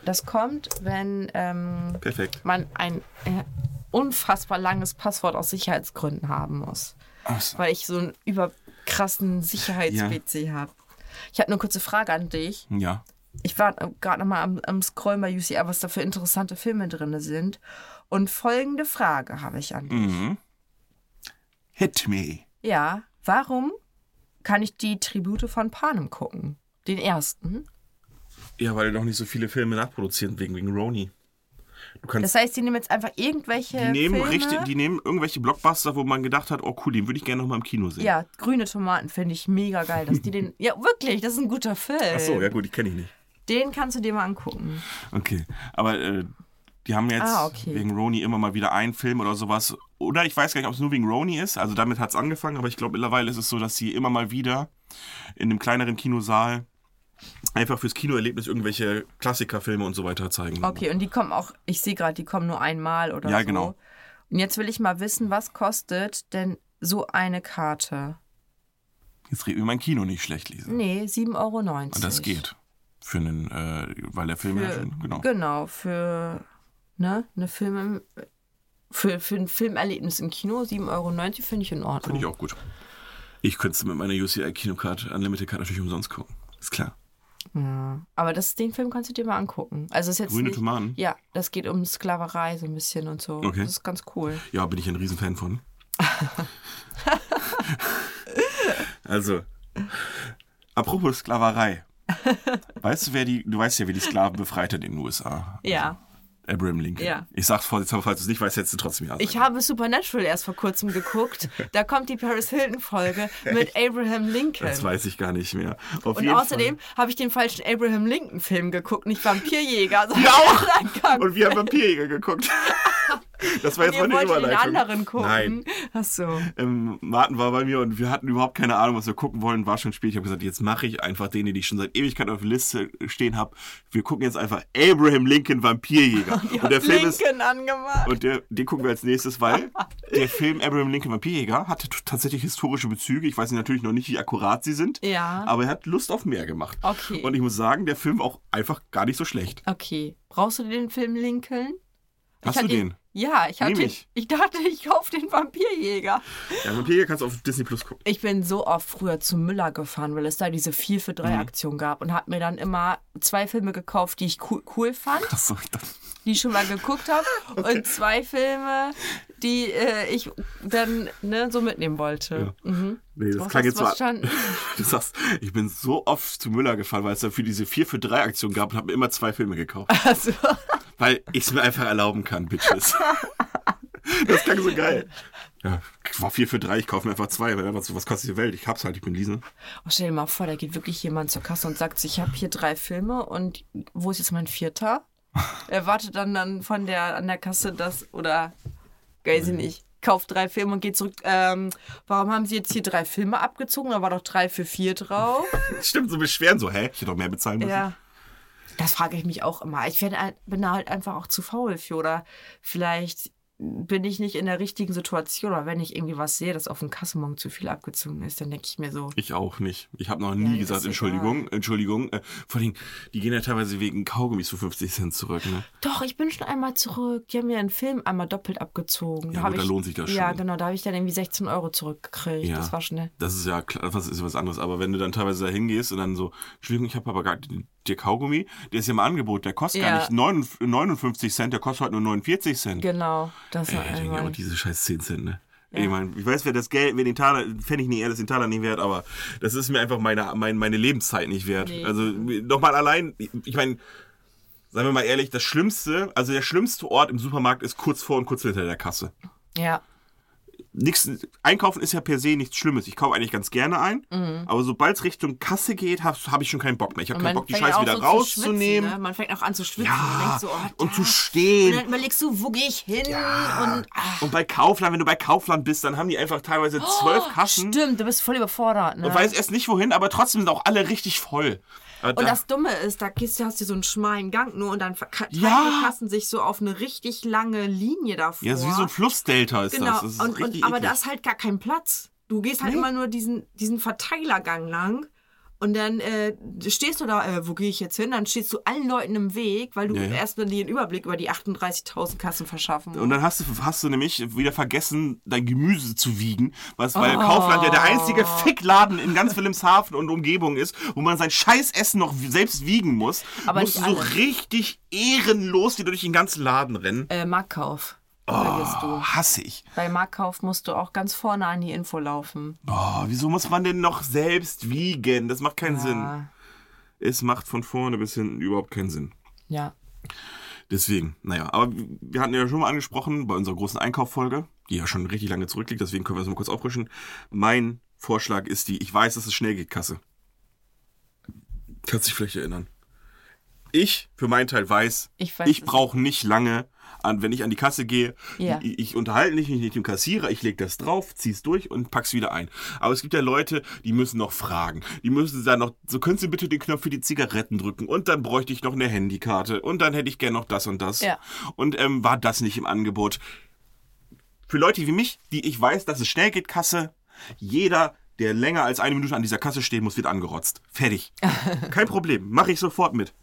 Das kommt, wenn ähm, man ein äh, unfassbar langes Passwort aus Sicherheitsgründen haben muss. So. Weil ich so einen überkrassen Sicherheits-PC habe. Ich habe eine kurze Frage an dich. Ja. Ich war gerade nochmal am, am Scrollen bei UCR, was da für interessante Filme drin sind. Und folgende Frage habe ich an dich. Mhm. Hit me. Ja, warum kann ich die Tribute von Panem gucken? Den ersten. Ja, weil noch nicht so viele Filme nachproduzieren wegen, wegen Roni. Das heißt, die nehmen jetzt einfach irgendwelche die nehmen, Filme. richtig, die nehmen irgendwelche Blockbuster, wo man gedacht hat, oh cool, den würde ich gerne noch mal im Kino sehen. ja, grüne Tomaten finde ich mega geil, dass die den. Ja, wirklich, das ist ein guter Film. Ach so, ja gut, die kenne ich nicht. Den kannst du dir mal angucken. Okay, aber äh, die haben jetzt Ah, okay. wegen Roni immer mal wieder einen Film oder sowas. Oder ich weiß gar nicht, ob es nur wegen Roni ist. Also damit hat es angefangen, aber ich glaube mittlerweile ist es so, dass sie immer mal wieder in einem kleineren Kinosaal einfach fürs Kinoerlebnis irgendwelche Klassikerfilme und so weiter zeigen. Okay, und die kommen auch, ich sehe gerade, die kommen nur einmal oder Ja, so. genau. Und jetzt will ich mal wissen, was kostet denn so eine Karte? Jetzt reden wir mein Kino nicht schlecht, Lisa. Nee, 7,90 Euro. Und das geht. Für einen, äh, weil der Film ja Für, schon, genau. Genau, für ne, eine Film für, für ein Filmerlebnis im Kino, 7,90 Euro finde ich in Ordnung. Finde ich auch gut. Ich könnte es mit meiner UCI-Kinocard, Unlimited Card natürlich umsonst gucken. Ist klar. Ja. Aber das, den Film kannst du dir mal angucken. Also ist jetzt Grüne nicht, Tomaten? Ja, das geht um Sklaverei so ein bisschen und so. Okay. Das ist ganz cool. Ja, bin ich ein Riesenfan von. also, apropos Sklaverei. Weißt du, wer die, du weißt ja, wer die Sklaven befreit hat in den USA. Ja. Abraham Lincoln. Ja. Ich sag's vorsichtshalber, falls du es nicht weißt, hättest du trotzdem ja. Ich habe Supernatural erst vor kurzem geguckt. Da kommt die Paris Hilton-Folge mit Abraham Lincoln. Das weiß ich gar nicht mehr. Auf Und außerdem habe ich den falschen Abraham Lincoln-Film geguckt, nicht Vampirjäger, sondern Ja, auch. Und wir haben Vampirjäger geguckt. Das war jetzt Ihr mal eine wolltet den Überleitung. anderen gucken. Nein. Ach so. Ähm, Martin war bei mir und wir hatten überhaupt keine Ahnung, was wir gucken wollen. War schon spät. Ich habe gesagt, jetzt mache ich einfach den, den ich schon seit Ewigkeit auf der Liste stehen habe. Wir gucken jetzt einfach Abraham Lincoln Vampirjäger. Die und der Film ist Lincoln angemacht. und der, den gucken wir als nächstes, weil der Film Abraham Lincoln Vampirjäger hatte tatsächlich historische Bezüge. Ich weiß natürlich noch nicht, wie akkurat sie sind. Ja. Aber er hat Lust auf mehr gemacht. Okay. Und ich muss sagen, der Film auch einfach gar nicht so schlecht. Okay. Brauchst du den Film Lincoln? Hast hatte du den? Ja, ich hatte. Ich. Ich dachte, ich kaufe den Vampirjäger. Ja, Vampirjäger kannst du auf Disney Plus gucken. Ich bin so oft früher zu Müller gefahren, weil es da diese 4 für Mhm. 3 Aktion gab und habe mir dann immer zwei Filme gekauft, die ich cool, cool fand, Achso, ich dachte. die ich schon mal geguckt habe und zwei Filme, die äh, ich dann ne, so mitnehmen wollte. Mhm. Nee, das Was klang jetzt verstanden? Du sagst, ich bin so oft zu Müller gefahren, weil es dafür diese 4 für 3 Aktion gab und habe mir immer zwei Filme gekauft. Also, Weil ich es mir einfach erlauben kann, Bitches. Das klang so geil. Ja, war 4 für 3, ich kaufe mir einfach zwei, weil was, was kostet die Welt? Ich hab's halt, ich bin Liesen. oh, stell dir mal vor, da geht wirklich jemand zur Kasse und sagt, ich habe hier drei Filme und wo ist jetzt mein vierter? Er wartet dann, dann von der an der Kasse das oder weiß ich nicht. Kauft drei Filme und geht zurück. Ähm, warum haben Sie jetzt hier drei Filme abgezogen? Da war doch drei für vier drauf. Stimmt, so beschweren so, hä? Ich hätte doch mehr bezahlen müssen. Ja. Das frage ich mich auch immer. Ich halt- bin da halt einfach auch zu faul für. Oder vielleicht bin ich nicht in der richtigen Situation. Oder wenn ich irgendwie was sehe, dass auf dem Kassenbon zu viel abgezogen ist, dann denke ich mir so, Ich auch nicht. Ich habe noch nie Ja, das gesagt, Entschuldigung, Entschuldigung. Äh, vor allem, die gehen ja teilweise wegen Kaugummis für 50 Cent zurück, ne? doch, ich bin schon einmal zurück. Die haben mir einen Film einmal doppelt abgezogen. Ja, hab gut, da ich, lohnt sich das Ja, schon. genau. Da habe ich dann irgendwie 16 Euro zurückgekriegt. Ja. Das war schnell. Das ist ja klar, was ist was anderes. Aber wenn du dann teilweise da hingehst und dann so, Entschuldigung, ich habe aber gar der Kaugummi, der ist ja im Angebot, der kostet gar Ja. nicht 59 59 Cent, der kostet halt nur 49 Cent. Genau. Das war einmal. aber diese scheiß 10 Cent, ne? Ja. Ich meine, ich weiß, wer das Geld, wer den Taler, fände ich nie eher, das den Taler nicht wert, aber das ist mir einfach meine, meine, meine Lebenszeit nicht wert. Nee. Also nochmal allein, ich meine, seien wir mal ehrlich, das Schlimmste, also der schlimmste Ort im Supermarkt ist kurz vor und kurz hinter der Kasse. Ja. Nix, einkaufen ist ja per se nichts Schlimmes. Ich kaufe eigentlich ganz gerne ein, aber sobald es Richtung Kasse geht, habe hab ich schon keinen Bock mehr. Ich habe Mhm. Und keinen Bock, die Scheiße wieder so zu rauszunehmen. ne? Man fängt auch an zu schwitzen. Ja, denkt so, oh, und zu stehen. Und dann überlegst du, wo gehe ich hin? Und, ah, Und bei Kaufland, wenn du bei Kaufland bist, dann haben die einfach teilweise zwölf Kassen. Oh, Stimmt, du bist voll überfordert. Ne? Und weiß erst nicht wohin, aber trotzdem sind auch alle richtig voll. Aber Und da- das Dumme ist, da gehst du, hast du so einen schmalen Gang nur und dann verka- teilen Ja. die Kassen sich so auf eine richtig lange Linie davor. ja, so wie so ein Flussdelta ist Genau, das. das ist und, richtig und, aber eklig. da ist halt gar kein Platz. Du gehst halt Nee. immer nur diesen, diesen Verteilergang lang und dann äh, stehst du da, äh, wo gehe ich jetzt hin? Dann stehst du allen Leuten im Weg, weil du Ja, ja. einen Überblick über die 38.000 Kassen verschaffen Und dann hast du, hast du nämlich wieder vergessen, dein Gemüse zu wiegen, was, weil Oh. Kaufland ja der einzige Fickladen in ganz Wilhelmshaven und Umgebung ist, wo man sein Scheißessen noch selbst wiegen muss. Aber musst du so richtig ehrenlos wieder durch den ganzen Laden rennen. Äh, Marktkauf. Oh, hasse ich. Bei Marktkauf musst du auch ganz vorne an die Info laufen. Oh, wieso muss man denn noch selbst wiegen? Das macht keinen Sinn. Ja. Es macht von vorne bis hinten überhaupt keinen Sinn. Ja. Deswegen, naja, aber wir hatten ja schon mal angesprochen bei unserer großen Einkauffolge, die ja schon richtig lange zurückliegt, deswegen können wir das mal kurz auffrischen. Mein Vorschlag ist die, ich weiß, dass es schnell geht, Kasse. Kannst dich vielleicht erinnern. Ich, für meinen Teil, weiß, Ich weiß ich es. brauche nicht lange, an, wenn ich an die Kasse gehe. Ja. Ich, ich unterhalte mich nicht mit dem Kassierer, ich lege das drauf, zieh's durch und pack's wieder ein. Aber es gibt ja Leute, die müssen noch fragen. Die müssen dann noch, so können Sie bitte den Knopf für die Zigaretten drücken und dann bräuchte ich noch eine Handykarte und dann hätte ich gern noch das und das. Ja. Und ähm, war das nicht im Angebot? Für Leute wie mich, die ich weiß, dass es schnell geht, Kasse, jeder, der länger als eine Minute an dieser Kasse stehen muss, wird angerotzt. Fertig. Kein Problem. Mache ich sofort mit.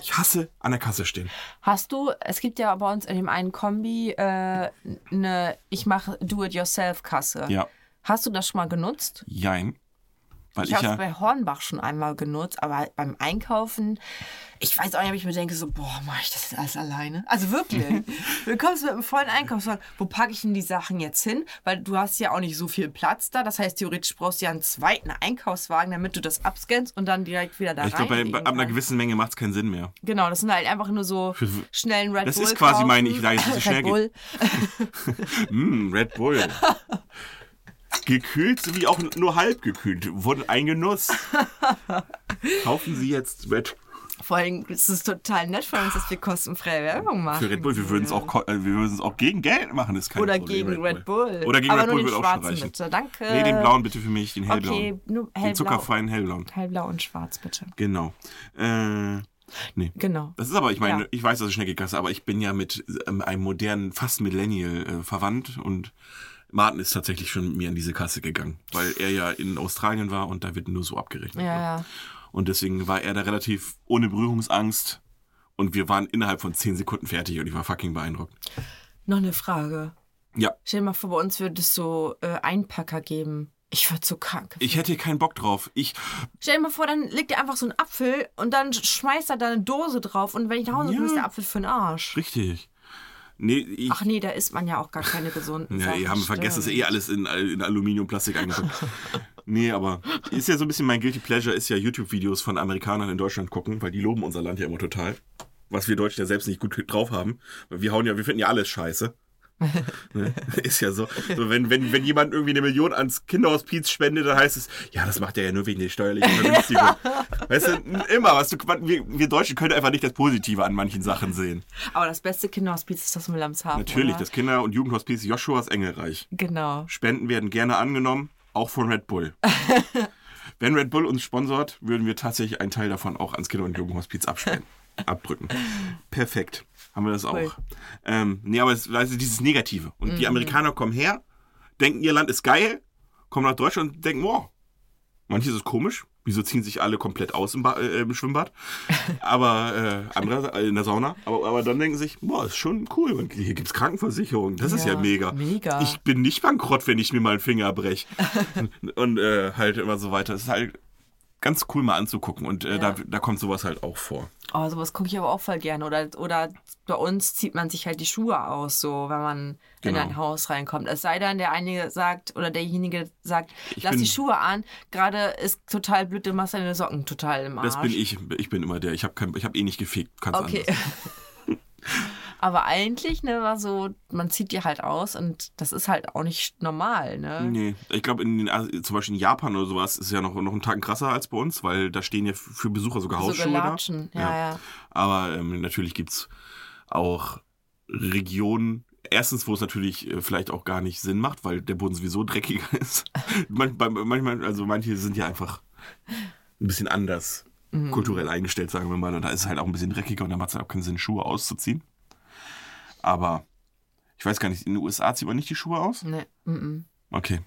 Ich hasse an der Kasse stehen. Hast du, es gibt ja bei uns in dem einen Kombi äh, eine Ich mache Do-it-yourself-Kasse. Ja. Hast du das schon mal genutzt? Jein. Weil Ich ich, habe es ja. bei Hornbach schon einmal genutzt, aber beim Einkaufen, ich weiß auch nicht, ob ich mir denke, so, boah, mache ich das jetzt alles alleine? Also wirklich. du kommst mit einem vollen Einkaufswagen, wo packe ich denn die Sachen jetzt hin? Weil du hast ja auch nicht so viel Platz da. Das heißt, theoretisch brauchst du ja einen zweiten Einkaufswagen, damit du das abscannst und dann direkt wieder da Ich glaube, bei, reinlegen bei, ab einer gewissen Menge macht es keinen Sinn mehr. Genau, das sind halt einfach nur so schnellen Red Das Bull ist quasi kaufen. mein, ich weiß, dass es schnell Red. Bull. Mm, Red Bull. Gekühlt sowie auch nur halb gekühlt. Wurde ein Genuss. Kaufen Sie jetzt Red Vor allem ist es total nett von uns, dass wir kostenfreie Werbung machen. für Red Bull. Wir würden es auch, äh, wir würden es auch gegen Geld machen. Das ist kein Oder Problem, gegen Red Bull. Oder gegen Aber Red Bull den wird auch schon reichen. bitte. Danke. Nee, den blauen bitte für mich, den hellblauen. Okay, nur Den hellblau. zuckerfreien hellblauen. Hellblau und schwarz, bitte. Genau. Äh, nee. Genau. Das ist aber, ich meine, Ja. ich weiß, dass es schnell geht, aber ich bin ja mit ähm, einem modernen, fast Millennial äh, verwandt und Martin ist tatsächlich schon mit mir an diese Kasse gegangen, weil er ja in Australien war und da wird nur so abgerechnet. Ja, ja. Und deswegen war er da relativ ohne Berührungsangst und wir waren innerhalb von 10 Sekunden fertig und ich war fucking beeindruckt. Noch eine Frage. Ja, Stell dir mal vor, bei uns würde es so äh, Einpacker geben. Ich würde so krank. ich hätte keinen Bock drauf. Ich, Stell dir mal vor, dann legt er einfach so einen Apfel und dann schmeißt er da eine Dose drauf und wenn ich nach Hause komme, Ja. ist der Apfel für den Arsch. richtig. Nee, ich, Ach nee, da isst man ja auch gar keine gesunden Ja, Sachen. ihr haben vergessen, das ist stimmt. eh alles in, in Aluminium, Plastik eingepackt. nee, aber ist ja so ein bisschen mein Guilty Pleasure, ist ja YouTube-Videos von Amerikanern in Deutschland gucken, weil die loben unser Land ja immer total. Was wir Deutschen ja selbst nicht gut drauf haben. Wir hauen ja, wir finden ja alles scheiße. ne? Ist ja so. so wenn, wenn, wenn jemand irgendwie eine Million ans Kinderhospiz spendet, dann heißt es, ja, das macht er ja nur wegen der steuerlichen Vergünstigung. weißt du, immer, was du, wir, wir Deutschen können einfach nicht das Positive an manchen Sachen sehen. Aber das beste Kinderhospiz ist das in Wilhelmshaven. Natürlich, oder? das Kinder- und Jugendhospiz Joshuas Engelreich. Genau. Spenden werden gerne angenommen, auch von Red Bull. Wenn Red Bull uns sponsort, würden wir tatsächlich einen Teil davon auch ans Kinder- und Jugendhospiz abspenden. Abdrücken. Perfekt. Haben wir das auch. Cool. Ähm, nee, aber es also dieses Negative. Und Mhm. die Amerikaner kommen her, denken, ihr Land ist geil, kommen nach Deutschland und denken, wow, manche ist es komisch. Wieso ziehen sich alle komplett aus im, ba äh, im Schwimmbad? Aber äh, andere äh, in der Sauna. Aber, aber dann denken sich, boah, ist schon cool. Und hier gibt es Krankenversicherung. Das ist ja Ja, mega. mega. Ich bin nicht bankrott, wenn ich mir mal einen Finger breche. und äh, halt immer so weiter. Es ist halt ganz cool mal anzugucken. Und äh, da, da kommt sowas halt auch vor. Oh, sowas gucke ich aber auch voll gerne. Oder, oder bei uns zieht man sich halt die Schuhe aus, so wenn man in Genau. ein Haus reinkommt. Es sei denn, der eine sagt oder derjenige sagt, Ich lass die Schuhe an. Gerade ist total blöd, du machst deine Socken total im Arsch. Das bin ich. Ich bin immer der. Ich habe hab eh nicht gefegt. Kannst Okay. anders. aber eigentlich, ne, war so, man zieht die halt aus und das ist halt auch nicht normal, ne? Nee, ich glaube, in den, also zum Beispiel in Japan oder sowas ist ja noch, noch einen Tag krasser als bei uns, weil da stehen ja für Besucher sogar So Hausschuhe da. gelatschen, ja, ja. Aber ähm, natürlich gibt es auch Regionen, erstens, wo es natürlich äh, vielleicht auch gar nicht Sinn macht, weil der Boden sowieso dreckiger ist. Manchmal, also manche sind ja einfach ein bisschen anders Mhm. kulturell eingestellt, sagen wir mal. Und da ist es halt auch ein bisschen dreckiger und da macht es halt auch keinen Sinn, Schuhe auszuziehen. Aber ich weiß gar nicht, in den USA zieht man nicht die Schuhe aus? Nee, mm -mm. Okay.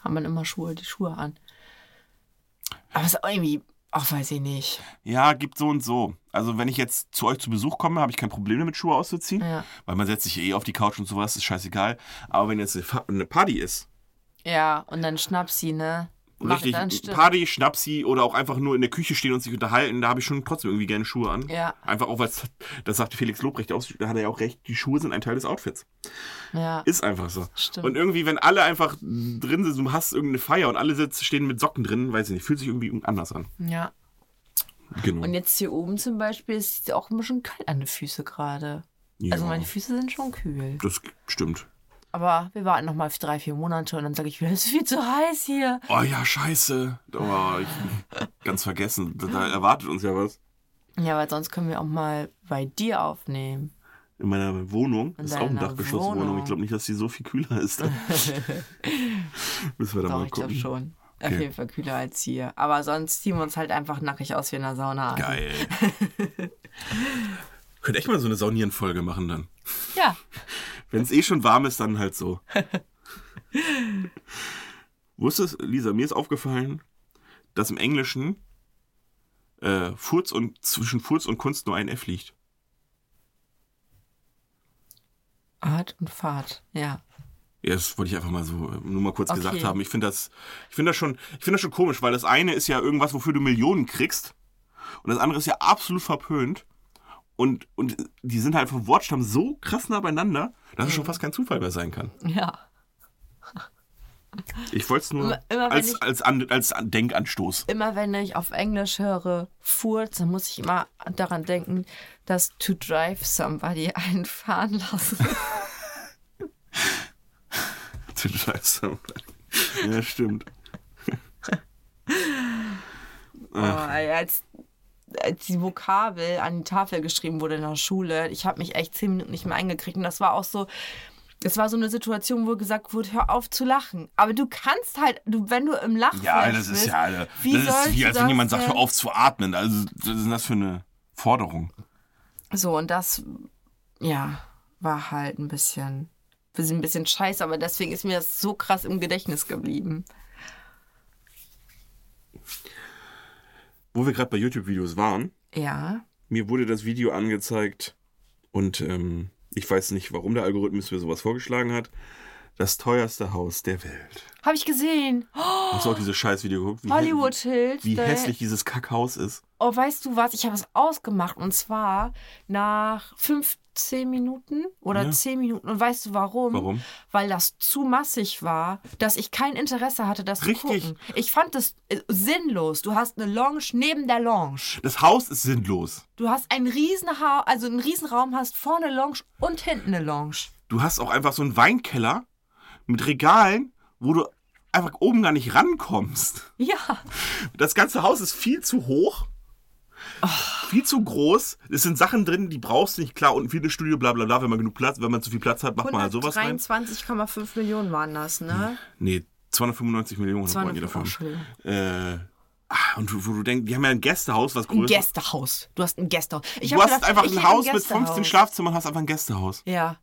Hat man immer Schuhe, die Schuhe an. Aber es ist auch irgendwie, ach, weiß ich nicht. Ja, gibt so und so. Also wenn ich jetzt zu euch zu Besuch komme, habe ich kein Problem damit, Schuhe auszuziehen. Ja. Weil man setzt sich eh auf die Couch und sowas, ist scheißegal. Aber wenn jetzt eine Party ist, Ja, und dann Schnapsi, ne? Richtig. Party, Schnapsi oder auch einfach nur in der Küche stehen und sich unterhalten, da habe ich schon trotzdem irgendwie gerne Schuhe an. Ja. Einfach auch, weil das sagte Felix Lobrecht auch, da hat er ja auch recht, die Schuhe sind ein Teil des Outfits. Ja. Ist einfach so. Stimmt. Und irgendwie, wenn alle einfach drin sind, du hast irgendeine Feier und alle sitzen, stehen mit Socken drin, weiß ich nicht, fühlt sich irgendwie anders an. ja. Genau. Und jetzt hier oben zum Beispiel ist es auch ein bisschen kalt an den Füßen gerade. ja, Also meine Füße sind schon kühl. das stimmt. Aber wir warten noch mal für drei, vier Monate und dann sage ich wieder, es ist viel zu heiß hier. Oh ja, scheiße. Oh, ich ganz vergessen. Da, erwartet uns ja was. Ja, weil sonst können wir auch mal bei dir aufnehmen. In meiner Wohnung. Das ist auch eine deiner Dachgeschosswohnung. Wohnung. Ich glaube nicht, dass die so viel kühler ist. Müssen wir da Doch, mal ich glaube gucken. schon. Auf Okay. jeden Fall kühler als hier. Aber sonst ziehen wir uns halt einfach nackig aus wie in der Sauna an. Geil. Könnt echt mal so eine Saunieren-Folge machen dann. Ja. Wenn es eh schon warm ist, dann halt so. Wusstest, Lisa, mir ist aufgefallen, dass im Englischen äh, Furz und zwischen Furz und Kunst nur ein F liegt. Art und Fahrt, ja. Ja, das wollte ich einfach mal so äh, nur mal kurz Okay. gesagt haben. Ich finde das, ich finde das schon, ich finde das schon komisch, weil das eine ist ja irgendwas, wofür du Millionen kriegst, und das andere ist ja absolut verpönt. Und, und die sind halt vom Wortstamm so krass nah beieinander, dass es schon fast kein Zufall mehr sein kann. Ja. Ich wollte es nur Immer- als, ich- als, an, als An- Denkanstoß. Immer wenn ich auf Englisch höre Furz, dann muss ich immer daran denken, dass to drive somebody einen fahren lassen. Scheiße. Ja, stimmt. Oh, ey, als, die Vokabel an die Tafel geschrieben wurde in der Schule, ich habe mich echt zehn Minuten nicht mehr eingekriegt. Und das war auch so, es war so eine Situation, wo gesagt wurde, hör auf zu lachen. Aber du kannst halt, du, wenn du im Lachflash Ja, das ist bist, ja, das wie ist sollst wie, als wenn das jemand sagt, hör auf zu atmen. Also, was ist denn das für eine Forderung? So, und das, ja, war halt ein bisschen, ein bisschen scheiße, aber deswegen ist mir das so krass im Gedächtnis geblieben. Wo wir gerade bei YouTube-Videos waren, Ja. mir wurde das Video angezeigt und ähm, ich weiß nicht, warum der Algorithmus mir sowas vorgeschlagen hat. Das teuerste Haus der Welt. Habe ich gesehen. Oh, Hast du auch dieses Scheißvideo geguckt? Wie, Hollywood Hills. Wie hässlich dieses Kackhaus ist. Oh, weißt du was? Ich habe es ausgemacht und zwar nach 15 Minuten oder Ja. 10 Minuten. Und weißt du warum? Warum? Weil das zu massig war, dass ich kein Interesse hatte, das Richtig. zu gucken. Ich fand das äh, sinnlos. Du hast eine Lounge neben der Lounge. Das Haus ist sinnlos. Du hast einen Riesenha also einen Riesenraum, hast vorne eine Lounge und hinten eine Lounge. Du hast auch einfach so einen Weinkeller mit Regalen, wo du einfach oben gar nicht rankommst. Ja. Das ganze Haus ist viel zu hoch. Viel zu groß. Es sind Sachen drin, die brauchst du nicht. Klar, und ein Fitnessstudio, bla bla bla. Wenn man genug Platz, wenn man zu viel Platz hat, macht man halt sowas rein. 123,5 Millionen waren das, ne? Nee, 295 Millionen wollen die 205, dafür. Entschuldigung. Äh, ah, und wo du denkst, die haben ja ein Gästehaus, was Ein größer Gästehaus. Du hast ein Gästehaus. Ich Du hast gedacht, einfach ein Haus mit 15 Gästehaus. Schlafzimmern, hast einfach ein Gästehaus. Ja.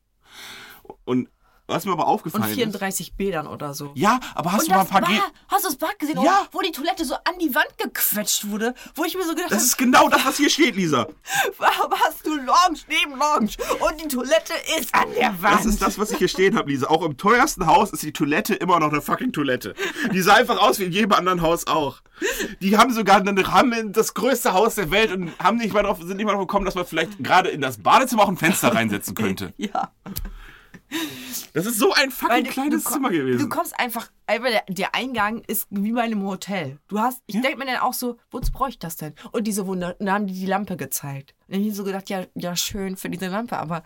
Und was mir aber Und aufgefallen ist. 34 Bädern oder so. Ja, aber hast und du mal ein paar Ge hast du das Bad gesehen, Ja. wo die Toilette so an die Wand gequetscht wurde, wo ich mir so gedacht Das ist genau das, was hier steht, Lisa. warum hast du Lounge neben Lounge und die Toilette ist an der Wand. Das ist das, was ich hier stehen habe, Lisa. Auch im teuersten Haus ist die Toilette immer noch eine fucking Toilette. Die sah einfach aus wie in jedem anderen Haus auch. Die haben sogar eine, haben das größte Haus der Welt und haben nicht mal drauf, sind nicht mal drauf gekommen, dass man vielleicht gerade in das Badezimmer auch ein Fenster reinsetzen könnte. ja. Das ist so ein fucking du- kleines du, Zimmer Du gewesen. kommst einfach, einfach der, der Eingang ist wie bei einem Hotel. Du hast, ich denke mir dann auch so, wozu brauche ich das denn? Und diese Wunder, und dann haben die die Lampe gezeigt. Und dann hab ich so gedacht, ja, ja, schön für diese Lampe, aber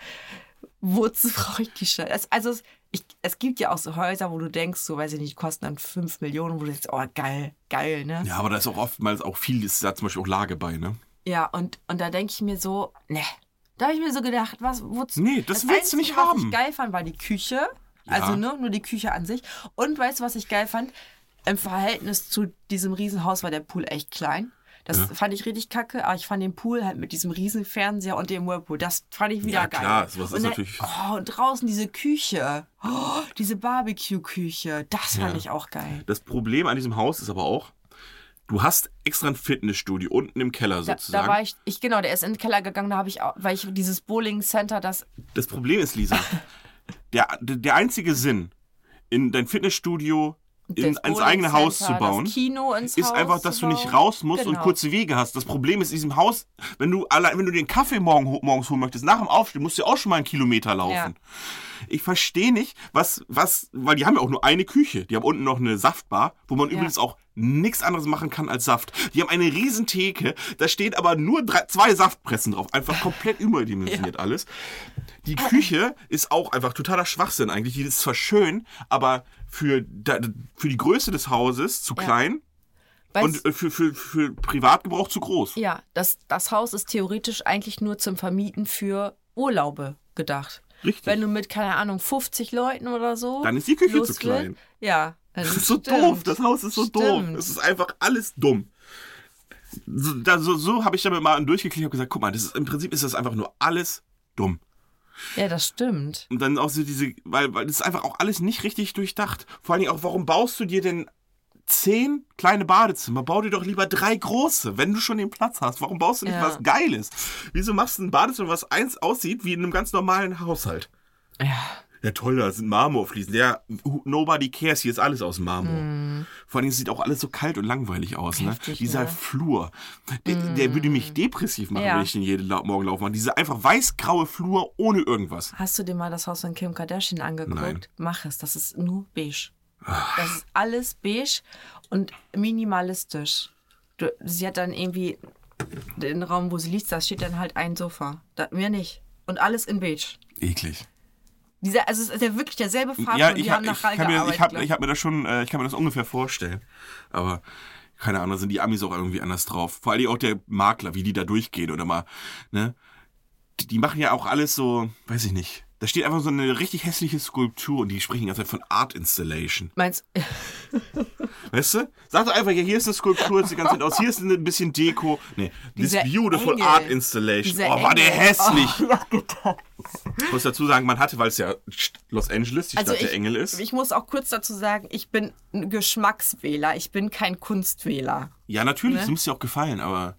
wozu brauche ich die Scheiße? Es- Also, es, ich, es gibt ja auch so Häuser, wo du denkst, so, weiß ich nicht, kosten dann 5 Millionen, wo du denkst, oh, geil, geil, ne? Ja, aber da ist auch oftmals auch viel, ist da zum Beispiel auch Lage bei, ne? Ja, und, und da denke ich mir so, ne. Da habe ich mir so gedacht, was, wozu? Nee, das willst du Einzige, nicht was haben. ich geil fand, war die Küche. Also ne, nur die Küche an sich. Und weißt du, was ich geil fand? Im Verhältnis zu diesem Riesenhaus war der Pool echt klein. Das fand ich richtig kacke, aber ich fand den Pool halt mit diesem riesen Fernseher und dem Whirlpool, das fand ich wieder Ja, geil. klar, sowas ist und dann, natürlich- Oh, und draußen diese Küche, oh, diese Barbecue-Küche, das fand Ja. ich auch geil. Das Problem an diesem Haus ist aber auch, du hast extra ein Fitnessstudio unten im Keller Da, sozusagen. da war ich, ich, genau, der ist in den Keller gegangen, da habe ich auch, weil ich dieses Bowling Center, das Das Problem ist, Lisa, der, der einzige Sinn, in dein Fitnessstudio in, ins eigene Haus zu bauen, ist Haus einfach, dass du nicht raus musst und Genau. kurze Wege hast. Das Problem ist, in diesem Haus, wenn du allein, wenn du den Kaffee morgen, morgens holen möchtest, nach dem Aufstehen, musst du ja auch schon mal einen Kilometer laufen. Ja. Ich verstehe nicht, was, was, weil die haben ja auch nur eine Küche. Die haben unten noch eine Saftbar, wo man Ja. übrigens auch nichts anderes machen kann als Saft. Die haben eine riesen Theke, da steht aber nur drei, zwei Saftpressen drauf. Einfach komplett überdimensioniert alles. Die Küche ist auch einfach totaler Schwachsinn eigentlich. Die ist zwar schön, aber für, für die Größe des Hauses zu klein Weißt, und äh, für, für, für Privatgebrauch zu groß. ja, das, das Haus ist theoretisch eigentlich nur zum Vermieten für Urlaube gedacht. Richtig. Wenn du mit, keine Ahnung, 50 Leuten oder so. Dann ist die Küche zu klein. Ja. Dann Das ist so stimmt. doof. Das Haus ist so doof. Stimmt. Es ist einfach alles dumm. So, da, so, so habe ich damit mal durchgeklickt und gesagt, guck mal, das ist, im Prinzip ist das einfach nur alles dumm. Ja, das stimmt. Und dann auch so diese, weil, weil das ist einfach auch alles nicht richtig durchdacht. Vor allen Dingen auch, warum baust du dir denn zehn kleine Badezimmer? Bau dir doch lieber drei große, wenn du schon den Platz hast. Warum baust du nicht Ja. was Geiles? Wieso machst du ein Badezimmer, was eins aussieht wie in einem ganz normalen Haushalt? Ja. Ja, toll, da sind Marmorfliesen. Ja, nobody cares, hier ist alles aus Marmor. Vor allem es sieht auch alles so kalt und langweilig aus. Ne? Mhm. Heftig, Dieser ne? Mhm. Flur, der, der würde mich depressiv machen, Ja. wenn ich den jeden Morgen laufen mache. Dieser einfach weiß-graue Flur ohne irgendwas. Hast du dir mal das Haus von Kim Kardashian angeguckt? Nein. Mach es, das ist nur beige. Das ist alles beige und minimalistisch. Du, sie hat dann irgendwie den Raum, wo sie liegt, da steht dann halt ein Sofa. Da, mehr nicht. Und alles in beige. Eklig. Dieser, also es ist ja wirklich derselbe Farbton. Ja, ich, hab, ich, kann mir, ich, hab, ich hab mir das schon, äh, ich kann mir das ungefähr vorstellen. Aber keine Ahnung, sind die Amis auch irgendwie anders drauf. Vor allem auch der Makler, wie die da durchgehen oder mal, ne? Die, die machen ja auch alles so, weiß ich nicht. Da steht einfach so eine richtig hässliche Skulptur und die sprechen die ganze Zeit von Art Installation. Meinst Weißt du? Sag doch einfach, ja, hier ist eine Skulptur, jetzt die ganze Zeit aus, hier ist ein bisschen Deko. Nee, this Dieser beautiful Engel. Art Installation. Dieser oh, war der Engel. hässlich. Oh. Ich muss dazu sagen, man hatte, weil es ja Los Angeles, die Also Stadt ich, der Engel ist. ich muss auch kurz dazu sagen, ich bin ein Geschmackswähler, ich bin kein Kunstwähler. Ja, natürlich, Ne? das muss dir auch gefallen, aber,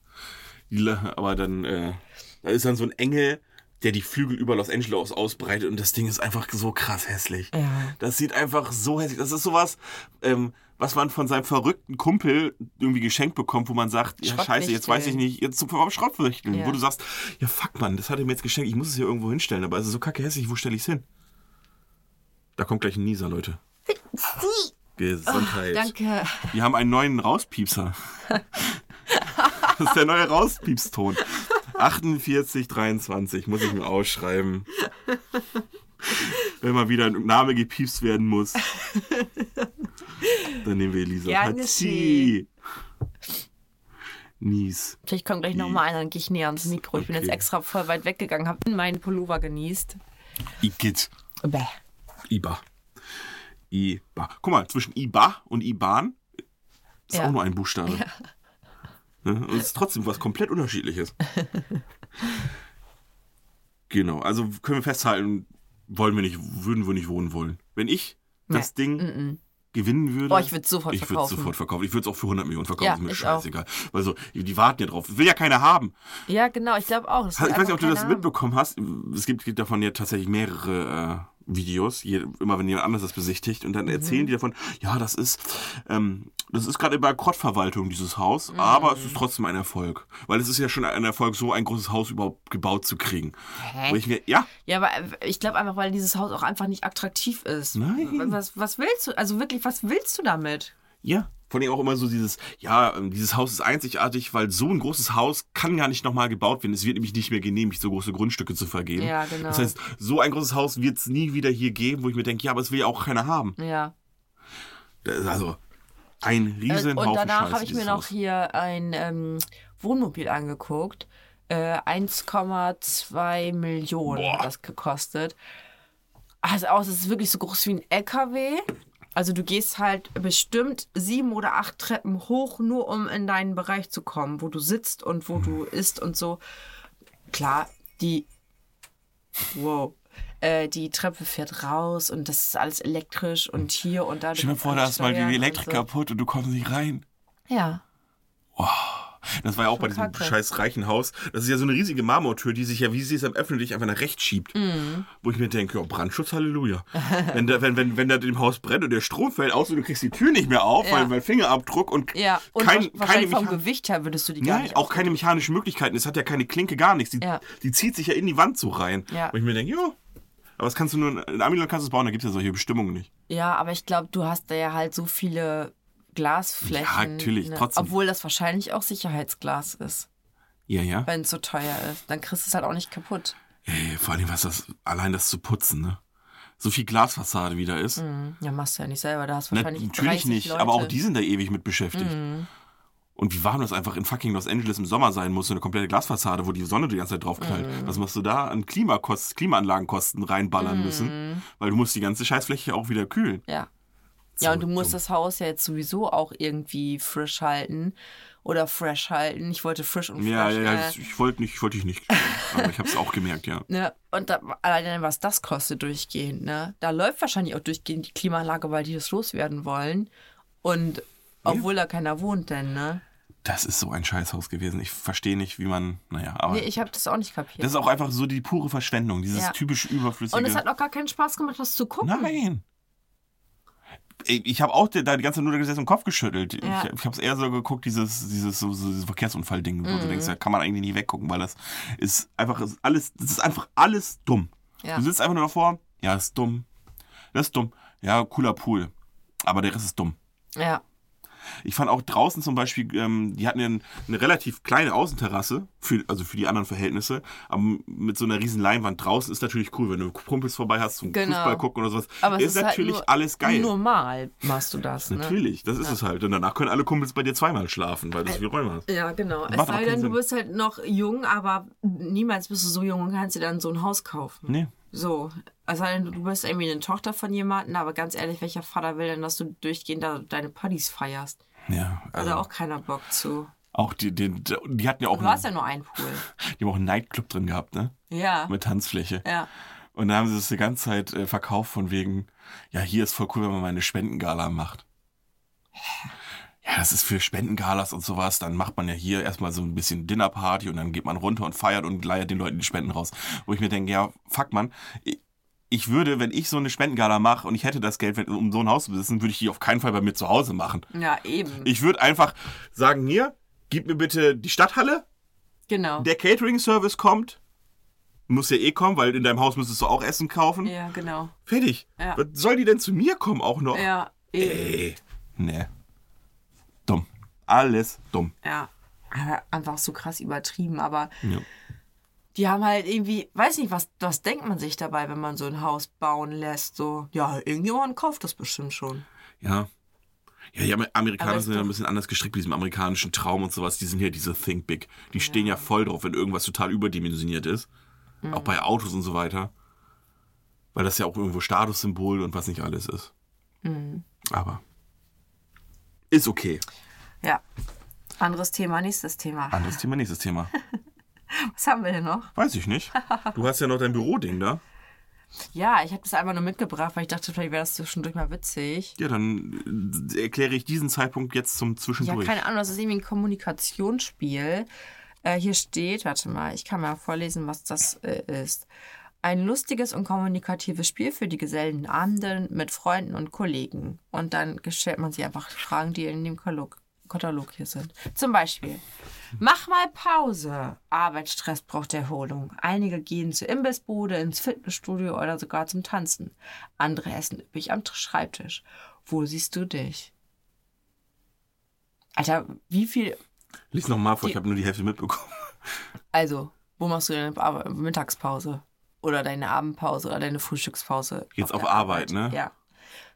aber dann, äh, da ist dann so ein Engel, der die Flügel über Los Angeles ausbreitet und das Ding ist einfach so krass hässlich. Ja. Das sieht einfach so hässlich. Das ist sowas, ähm, was man von seinem verrückten Kumpel irgendwie geschenkt bekommt, wo man sagt, ja scheiße, jetzt weiß ich nicht, jetzt zum Schrottwichteln, Ja. wo du sagst, ja fuck man, das hat er mir jetzt geschenkt, ich muss es hier irgendwo hinstellen, aber es ist so kacke hässlich, wo stelle ich es hin? Da kommt gleich ein Nieser, Leute. Gesundheit. Danke. Wir haben einen neuen Rauspiepser. Das ist der neue Rauspiepston. 48, 23 muss ich mir ausschreiben. Wenn mal wieder ein Name gepiepst werden muss, dann nehmen wir Elisa. Hatschi. Nies. Vielleicht kommt gleich noch mal einer, dann gehe ich näher ans Mikro. Ich bin jetzt extra voll weit weggegangen, habe meinen Pullover genießt. Igitt. Bäh. Iba. Iba. Guck mal, zwischen Iba und Iban ist Ja. auch nur ein Buchstabe. Ne? Und es ist trotzdem was komplett unterschiedliches. genau, also können wir festhalten, wollen wir nicht, würden wir nicht wohnen wollen. Wenn ich das Ding gewinnen würde. Oh, ich würd's sofort Ich würde verkaufen. sofort verkaufen. Ich würde es auch für 100 Millionen verkaufen, Ja, ist mir ich auch. scheißegal. Also, die warten ja drauf. Will ja keiner haben. Ja, genau, ich glaube auch. Ich weiß nicht, ob du das haben. mitbekommen hast. Es gibt, gibt davon ja tatsächlich mehrere äh, Videos, je, immer wenn jemand anderes das besichtigt. Und Mhm. dann erzählen die davon, ja, das ist, ähm, das ist gerade in Bankrottverwaltung, dieses Haus, Mhm. aber es ist trotzdem ein Erfolg. Weil es ist ja schon ein Erfolg, so ein großes Haus überhaupt gebaut zu kriegen. Hä? Wo ich mir, ja, Ja, aber äh, ich glaube einfach, weil dieses Haus auch einfach nicht attraktiv ist. Nein. Was, was willst du? Also wirklich, was willst du damit? ja. Vor allem auch immer so dieses, ja, ähm, dieses Haus ist einzigartig, weil so ein großes Haus kann gar nicht nochmal gebaut werden. Es wird nämlich nicht mehr genehmigt, so große Grundstücke zu vergeben. Ja, genau. Das heißt, so ein großes Haus wird es nie wieder hier geben, wo ich mir denke, ja, aber es will ja auch keiner haben. Ja. Das ist also ein riesen Äh, Und Haufen danach habe ich mir noch hier ein ähm, Wohnmobil angeguckt. Äh, 1,2 Millionen Boah. hat das gekostet. Also aus, es ist wirklich so groß wie ein LKW. Also du gehst halt bestimmt sieben oder acht Treppen hoch, nur um in deinen Bereich zu kommen, wo du sitzt und wo du isst und so. Klar, die wow. Äh, die Treppe fährt raus und das ist alles elektrisch und hier und da. Stell dir vor, da ist mal die und Elektrik so. kaputt und du kommst nicht rein. Ja. Das war ja auch bei diesem kacke. scheiß reichen Haus. Das ist ja so eine riesige Marmortür, die sich ja, wie sie es am öffentlich einfach nach rechts schiebt. Mhm. Wo ich mir denke, oh, Brandschutz, Halleluja. wenn, da, wenn, wenn, wenn da im Haus brennt und der Strom fällt aus und du kriegst die Tür nicht mehr auf, Ja. weil, weil Fingerabdruck und, Ja, und kein, keine, vom Gewicht her würdest du die gar Nein, nicht auch keine mechanischen Möglichkeiten. Es hat ja keine Klinke, gar nichts. Die, Ja. die zieht sich ja in die Wand so rein. Ja. Wo ich mir denke, ja. Aber das kannst du nur, in- Amiland kannst du es bauen, da gibt es ja solche Bestimmungen nicht. Ja, aber ich glaube, du hast da ja halt so viele Glasflächen. Ja, natürlich, trotzdem. Obwohl das wahrscheinlich auch Sicherheitsglas ist, Ja, ja. wenn es so teuer ist. Dann kriegst du es halt auch nicht kaputt. Ey, vor allem, was das, allein das zu putzen, ne? So viel Glasfassade wieder ist. Hm, Ja, machst du ja nicht selber. Da hast du Na, wahrscheinlich natürlich 30 nicht, Leute. Aber auch die sind da ewig mit beschäftigt. Und wie warm das einfach in fucking Los Angeles im Sommer sein muss, so eine komplette Glasfassade, wo die Sonne die ganze Zeit drauf knallt. Mhm. Was musst du da an Klimakost Klimaanlagenkosten reinballern Mhm. müssen? Weil du musst die ganze Scheißfläche auch wieder kühlen. Ja. So Ja, und du musst dumm. das Haus ja jetzt sowieso auch irgendwie frisch halten oder fresh halten. Ich wollte frisch und Ja, fresh. ja, ja, äh, das- ich wollte nicht, ich wollte dich nicht. aber ich habe es auch gemerkt, ja. Ne? Und da, alleine was das kostet durchgehend, ne? Da läuft wahrscheinlich auch durchgehend die Klimaanlage, weil die das loswerden wollen. Und obwohl da keiner wohnt, denn, ne? Das ist so ein Scheißhaus gewesen. Ich verstehe nicht, wie man, naja, aber Nee, ich habe das auch nicht kapiert. das ist auch einfach so die pure Verschwendung, dieses Ja. typisch überflüssige. Und es hat auch gar keinen Spaß gemacht, das zu gucken. Nein. Ich habe auch da die ganze Zeit nur gesessen und Kopf geschüttelt. Ja. Ich, ich habe es eher so geguckt, dieses, dieses, so, so, dieses Verkehrsunfall-Ding, wo Mhm. du denkst, da kann man eigentlich nicht weggucken, weil das ist einfach ist alles, das ist einfach alles dumm. Ja. Du sitzt einfach nur davor, ja, ist dumm. Das ist dumm. Ja, cooler Pool. Aber der Rest ist dumm. Ja. Ich fand auch draußen zum Beispiel, ähm, die hatten ja ein- eine relativ kleine Außenterrasse, für, also für die anderen Verhältnisse, aber mit so einer riesen Leinwand draußen ist natürlich cool, wenn du Kumpels vorbei hast zum Genau. Fußball gucken oder sowas. Aber es ist, ist halt natürlich nur- alles geil. Normal machst du das, ne? Natürlich, das ist es halt. Und danach können alle Kumpels bei dir zweimal schlafen, weil du so viel Räume hast. Ja, genau. Es sei denn, du bist halt noch jung, aber niemals bist du so jung und kannst dir dann so ein Haus kaufen. Nee. So. Denn, du bist irgendwie eine Tochter von jemandem, aber ganz ehrlich, welcher Vater will denn, dass du durchgehend da deine Partys feierst? Ja, also da auch keiner Bock zu. Auch die, die, die hatten ja auch, Du hast ja einen, nur einen Pool. die haben auch einen Nightclub drin gehabt, ne? Ja. Mit Tanzfläche. Ja. Und da haben sie das die ganze Zeit äh, verkauft von wegen, ja, hier ist voll cool, wenn man mal eine Spendengala macht. Ja, das ist für Spendengalas und sowas. Dann macht man ja hier erstmal so ein bisschen Dinnerparty und dann geht man runter und feiert und leiert den Leuten die Spenden raus. Wo ich mir denke, ja, fuck man, ich- würde, wenn ich so eine Spendengala mache und ich hätte das Geld, um so ein Haus zu besitzen, würde ich die auf keinen Fall bei mir zu Hause machen. Ja, eben. Ich würde einfach sagen, hier, gib mir bitte die Stadthalle, genau. der Catering-Service kommt. Muss ja eh kommen, weil in deinem Haus müsstest du auch Essen kaufen. ja, genau. Fertig. Ja. Was soll die denn zu mir kommen auch noch? Ja, eben. Ey. Nee. Dumm. Alles dumm. Ja. Aber Einfach so krass übertrieben, aber Ja. die haben halt irgendwie, weiß nicht, was, was denkt man sich dabei, wenn man so ein Haus bauen lässt? So, ja, irgendjemand kauft das bestimmt schon. Ja. Ja, die Amerikaner sind ja ein bisschen anders gestrickt mit diesem amerikanischen Traum und sowas. Die sind ja diese Think Big. Die stehen ja voll drauf, wenn irgendwas total überdimensioniert ist. Auch Mhm. bei Autos und so weiter. Weil das ja auch irgendwo Statussymbol und was nicht alles ist. Mhm. Aber ist okay. Ja. Anderes Thema, nächstes Thema. Anderes Thema, nächstes Thema. Was haben wir denn noch? Weiß ich nicht. Du hast ja noch dein Büroding da. Ja, ich habe das einmal nur mitgebracht, weil ich dachte, vielleicht wäre das zwischendurch mal witzig. Ja, dann äh, erkläre ich diesen Zeitpunkt jetzt zum Ja, Zwischendurch. keine Ahnung, das ist irgendwie ein Kommunikationsspiel. Äh, hier steht, warte mal, ich kann mal vorlesen, was das äh, ist. Ein lustiges und kommunikatives Spiel für die Gesellenabenden mit Freunden und Kollegen. Und dann stellt man sich einfach Fragen, die in dem Katalog, Katalog hier sind. Zum Beispiel, mach mal Pause. Arbeitsstress braucht Erholung. Einige gehen zur Imbissbude, ins Fitnessstudio oder sogar zum Tanzen. Andere essen üppig am Schreibtisch. Wo siehst du dich? Alter, wie viel. Lies nochmal vor, ich Die- habe nur die Hälfte mitbekommen. Also, wo machst du deine Mittagspause? Oder deine Abendpause oder deine Frühstückspause? Jetzt auf der Arbeit, ne? Ja.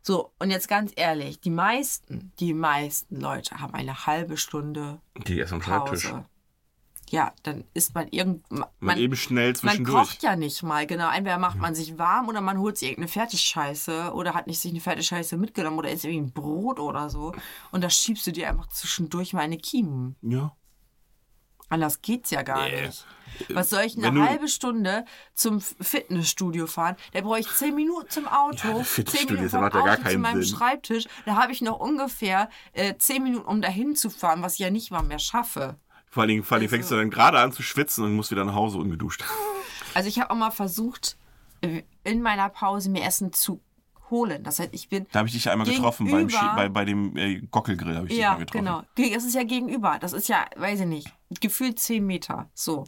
So, und jetzt ganz ehrlich, die meisten, die meisten Leute haben eine halbe Stunde Die erst am Schreibtisch. Pause. Ja, dann ist man irgend. Man, Man, eben schnell man zwischendurch. kocht ja nicht mal, genau. Entweder macht man sich warm oder man holt sich irgendeine Fertigscheiße oder hat nicht sich eine Fertigscheiße mitgenommen oder isst irgendwie ein Brot oder so. Und da schiebst du dir einfach zwischendurch mal eine Kiemen. Ja. Anders geht's ja gar Nee. nicht. Was soll ich Wenn eine du- halbe Stunde zum Fitnessstudio fahren? Da brauche ich zehn Minuten zum Auto, Ja, zehn Fitnessstudio, Minuten vom macht ja gar Auto zu meinem Sinn. Schreibtisch. Da habe ich noch ungefähr äh, zehn Minuten, um dahin zu fahren, was ich ja nicht mal mehr schaffe. Vor allen Dingen, vor allen Dingen fängst du dann gerade an zu schwitzen und musst wieder nach Hause ungeduscht. Also ich habe auch mal versucht, äh, in meiner Pause mir Essen zu holen. Das heißt, ich bin Da habe ich dich einmal getroffen beim bei, bei dem äh, Gockelgrill habe ich dich Ja, mal getroffen. genau. Ge- Das ist ja gegenüber. Das ist ja, weiß ich nicht, gefühlt zehn Meter. So.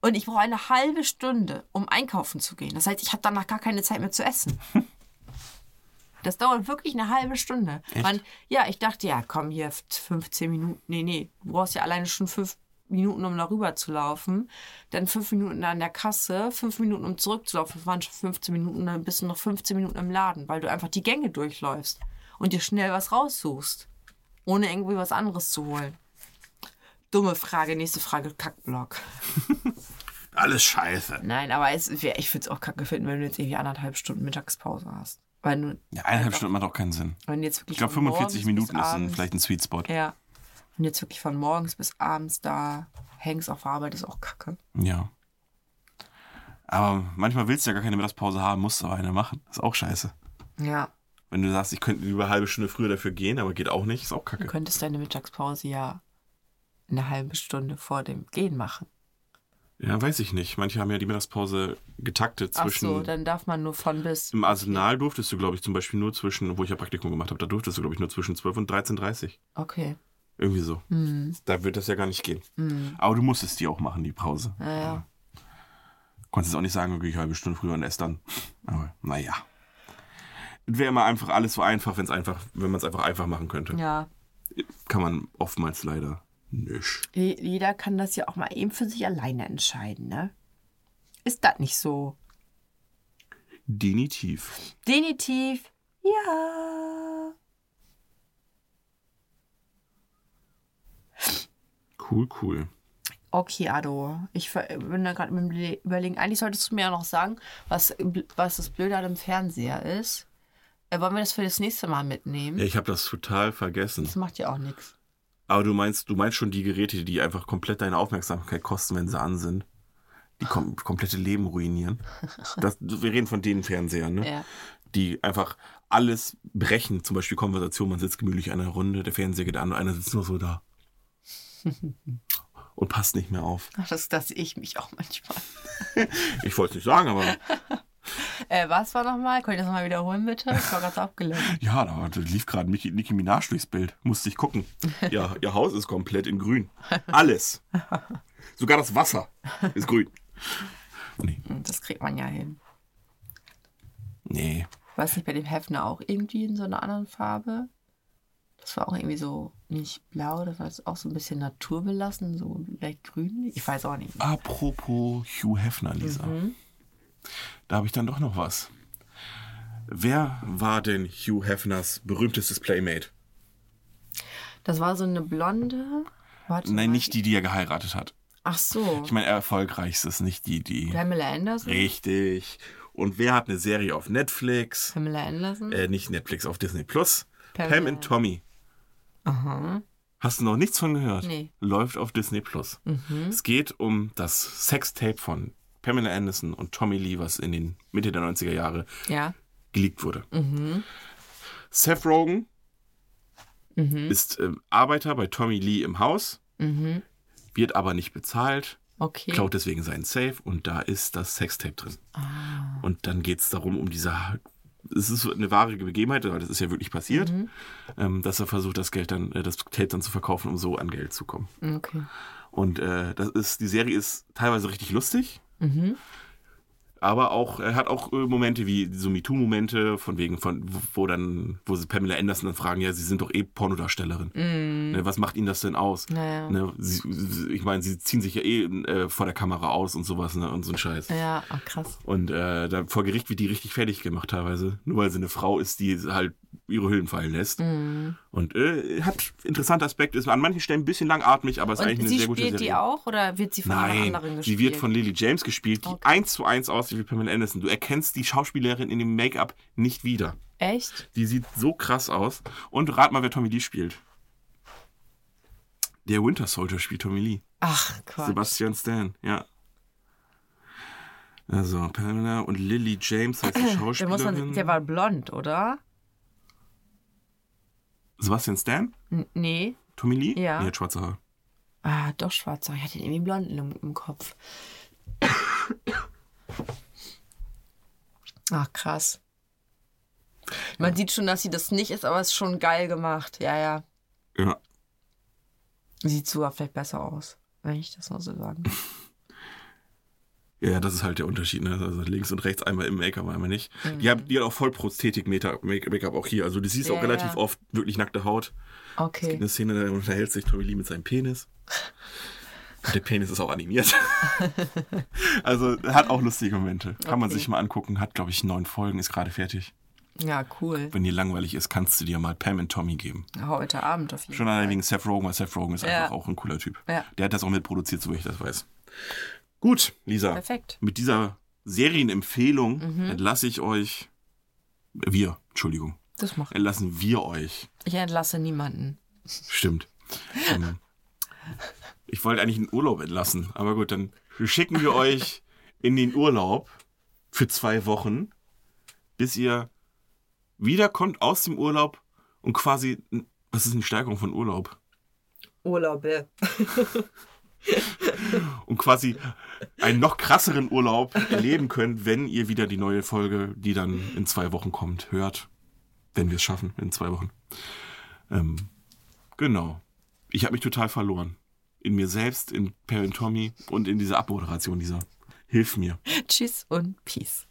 Und ich brauche eine halbe Stunde, um einkaufen zu gehen. Das heißt, ich habe danach gar keine Zeit mehr zu essen. Das dauert wirklich eine halbe Stunde. Man, ja, ich dachte, ja, komm hier, 15 Minuten. Nee, nee, du brauchst ja alleine schon fünf Minuten, um darüber zu laufen. Dann fünf Minuten an der Kasse, fünf Minuten, um zurückzulaufen. Das waren schon 15 Minuten, dann bist du noch 15 Minuten im Laden, weil du einfach die Gänge durchläufst und dir schnell was raussuchst, ohne irgendwie was anderes zu holen. Dumme Frage, nächste Frage, Kackblock. Alles scheiße. Nein, aber es, ich würde es auch kacke finden, wenn du jetzt irgendwie anderthalb Stunden Mittagspause hast. Weil du, Ja, eineinhalb Stunden macht auch keinen Sinn. wenn jetzt wirklich Ich glaube, von 45 morgens Minuten ist ein, vielleicht ein Sweet Spot. Ja. Und jetzt wirklich von morgens bis abends da hängst auf Arbeit, ist auch kacke. Ja. Aber manchmal willst du ja gar keine Mittagspause haben, musst du aber eine machen. Ist auch scheiße. Ja. Wenn du sagst, ich könnte lieber eine halbe Stunde früher dafür gehen, aber geht auch nicht, ist auch Du kacke. könntest deine Mittagspause ja eine halbe Stunde vor dem Gehen machen. Ja, weiß ich nicht. Manche haben ja die Mittagspause getaktet Ach zwischen. so, dann darf man nur von bis. Im Arsenal durftest du, glaube ich, zum Beispiel nur zwischen, wo ich ja Praktikum gemacht habe, da durftest du, glaube ich, nur zwischen 12 und 13.30 Okay. Irgendwie so. Hm. Da wird das ja gar nicht gehen. Hm. Aber du musstest die auch machen, die Pause. Naja. Konntest auch nicht sagen, okay, ich halbe Stunde früher und esse dann. Aber naja. Es wäre immer einfach alles so einfach, wenn es einfach, wenn man es einfach einfach machen könnte. Ja. Kann man oftmals leider nicht. Je- Jeder kann das ja auch mal eben für sich alleine entscheiden, ne? Ist das nicht so? Definitiv. Definitiv. Ja. Cool, cool. Okay, Ado. Ich bin da gerade mit dem Le- Überlegen. Eigentlich solltest du mir ja noch sagen, was, was das Blöde an dem Fernseher ist. Äh, wollen wir das für das nächste Mal mitnehmen? Ja, ich habe das total vergessen. Das macht ja auch nichts. Aber du meinst, du meinst schon die Geräte, die einfach komplett deine Aufmerksamkeit kosten, wenn sie an sind. Die kom komplette Leben ruinieren. Das, wir reden von den Fernsehern, ne? Ja. Die einfach alles brechen. Zum Beispiel Konversation, man sitzt gemütlich in einer Runde, der Fernseher geht an und einer sitzt nur so da. und passt nicht mehr auf. Ach, Das, das ich mich auch manchmal. Ich wollte es nicht sagen, aber Äh, was war nochmal? Könnt ihr das nochmal wiederholen, bitte? Ich war ganz abgelenkt. ja, da lief gerade Nicki, Minaj durchs Bild. Musste ich gucken. Ja, ihr Haus ist komplett in grün. Alles. Sogar das Wasser ist grün. Nee. Das kriegt man ja hin. Nee. Weiß nicht, bei dem Hefner auch irgendwie in so einer anderen Farbe? Das war auch irgendwie so nicht blau, das war jetzt auch so ein bisschen naturbelassen, so leicht grün. Ich weiß auch nicht. Apropos Hugh Hefner, Lisa. Da habe ich dann doch noch was. Wer war denn Hugh Hefners berühmtestes Playmate? Das war so eine blonde. Warte Nein, mal. nicht die, die er geheiratet hat. Ach so. Ich meine, erfolgreichstes, nicht die, die. Pamela Anderson. Richtig. Und wer hat eine Serie auf Netflix? Pamela Anderson. Äh, nicht Netflix, auf Disney Plus. Pam- Pam and Tommy. Aha. Hast du noch nichts von gehört? Nee. Läuft auf Disney Plus. Es geht um das Sextape von Pamela Anderson und Tommy Lee, was in den Mitte der 90er Jahre Ja. geleakt wurde. Seth Rogen ist äh, Arbeiter bei Tommy Lee im Haus, wird aber nicht bezahlt, Okay. klaut deswegen seinen Safe und da ist das Sextape drin. Und dann geht es darum, um diese. Es ist eine wahre Begebenheit, weil das ist ja wirklich passiert, ähm, dass er versucht, das Geld dann, äh, das Tape dann zu verkaufen, um so an Geld zu kommen. Okay. Und äh, das ist, die Serie ist teilweise richtig lustig. Aber auch, er hat auch äh, Momente wie so MeToo-Momente, von wegen, von, wo, dann, wo sie Pamela Anderson dann fragen, ja, sie sind doch eh Pornodarstellerin. Ne, was macht ihnen das denn aus? Naja. Ne, sie, ich meine, sie ziehen sich ja eh äh, vor der Kamera aus und sowas, ne, und so ein Scheiß. Ja, ach krass. Und äh, da vor Gericht wird die richtig fertig gemacht teilweise. Nur weil sie eine Frau ist, die halt ihre Hüllen fallen lässt. Mhm. Und äh, hat interessante Aspekte, ist an manchen Stellen ein bisschen langatmig, aber ist eigentlich Und eine sie sehr gute spielt Serie. die auch oder wird sie von einer Nein, anderen gespielt? sie wird von Lily James gespielt, die Okay. eins zu eins aussieht wie Pamela Anderson. Du erkennst die Schauspielerin in dem Make-up nicht wieder. Echt? Die sieht so krass aus. Und rat mal, wer Tommy Lee spielt. Der Winter Soldier spielt Tommy Lee. Ach, Quatsch. Sebastian Stan, ja. Also, Pamela und Lily James heißt die der, muss Schauspielerin. man, der war blond, oder? Sebastian Stan? N nee. Tommy Lee? Ja. Nee, hat schwarze Haare. Ah, doch schwarzer. Ich hatte irgendwie blond im, im Kopf. Ach, krass. Man sieht schon, dass sie das nicht ist, aber es ist schon geil gemacht. Ja, ja. Ja. Sieht sogar vielleicht besser aus, wenn ich das mal so sagen. Ja, das ist halt der Unterschied. Ne? Also links und rechts einmal im Make-up, einmal nicht. Die, hat, die hat auch voll Prosthetik-Make-up auch hier. Also du siehst Ja, auch relativ ja. oft wirklich nackte Haut. Okay. Eine Szene, da unterhält sich Tommy Lee mit seinem Penis. Und der Penis ist auch animiert. also hat auch lustige Momente. Kann man Okay. sich mal angucken. Hat, glaube ich, neun Folgen, ist gerade fertig. Ja, cool. Wenn dir langweilig ist, kannst du dir mal Pam und Tommy geben. Heute Abend auf jeden Schon Fall. allein wegen Seth Rogen, weil Seth Rogen ist Ja. einfach auch ein cooler Typ. Ja. Der hat das auch mitproduziert, so wie ich das weiß. Gut, Lisa. Perfekt. Mit dieser Serienempfehlung Mhm. entlasse ich euch. Wir, Entschuldigung. Das macht. Entlassen wir euch. Ich entlasse niemanden. Stimmt. ähm, ich wollte eigentlich einen Urlaub entlassen, aber gut, dann schicken wir euch in den Urlaub für zwei Wochen, bis ihr wiederkommt aus dem Urlaub und quasi. Was ist eine Steigerung von Urlaub? Urlaube. und quasi einen noch krasseren Urlaub erleben könnt, wenn ihr wieder die neue Folge, die dann in zwei Wochen kommt, hört. Wenn wir es schaffen, in zwei Wochen. Ähm, genau. Ich habe mich total verloren. In mir selbst, in Perrin Tommy und in dieser Abmoderation dieser. Hilf mir. Tschüss und Peace.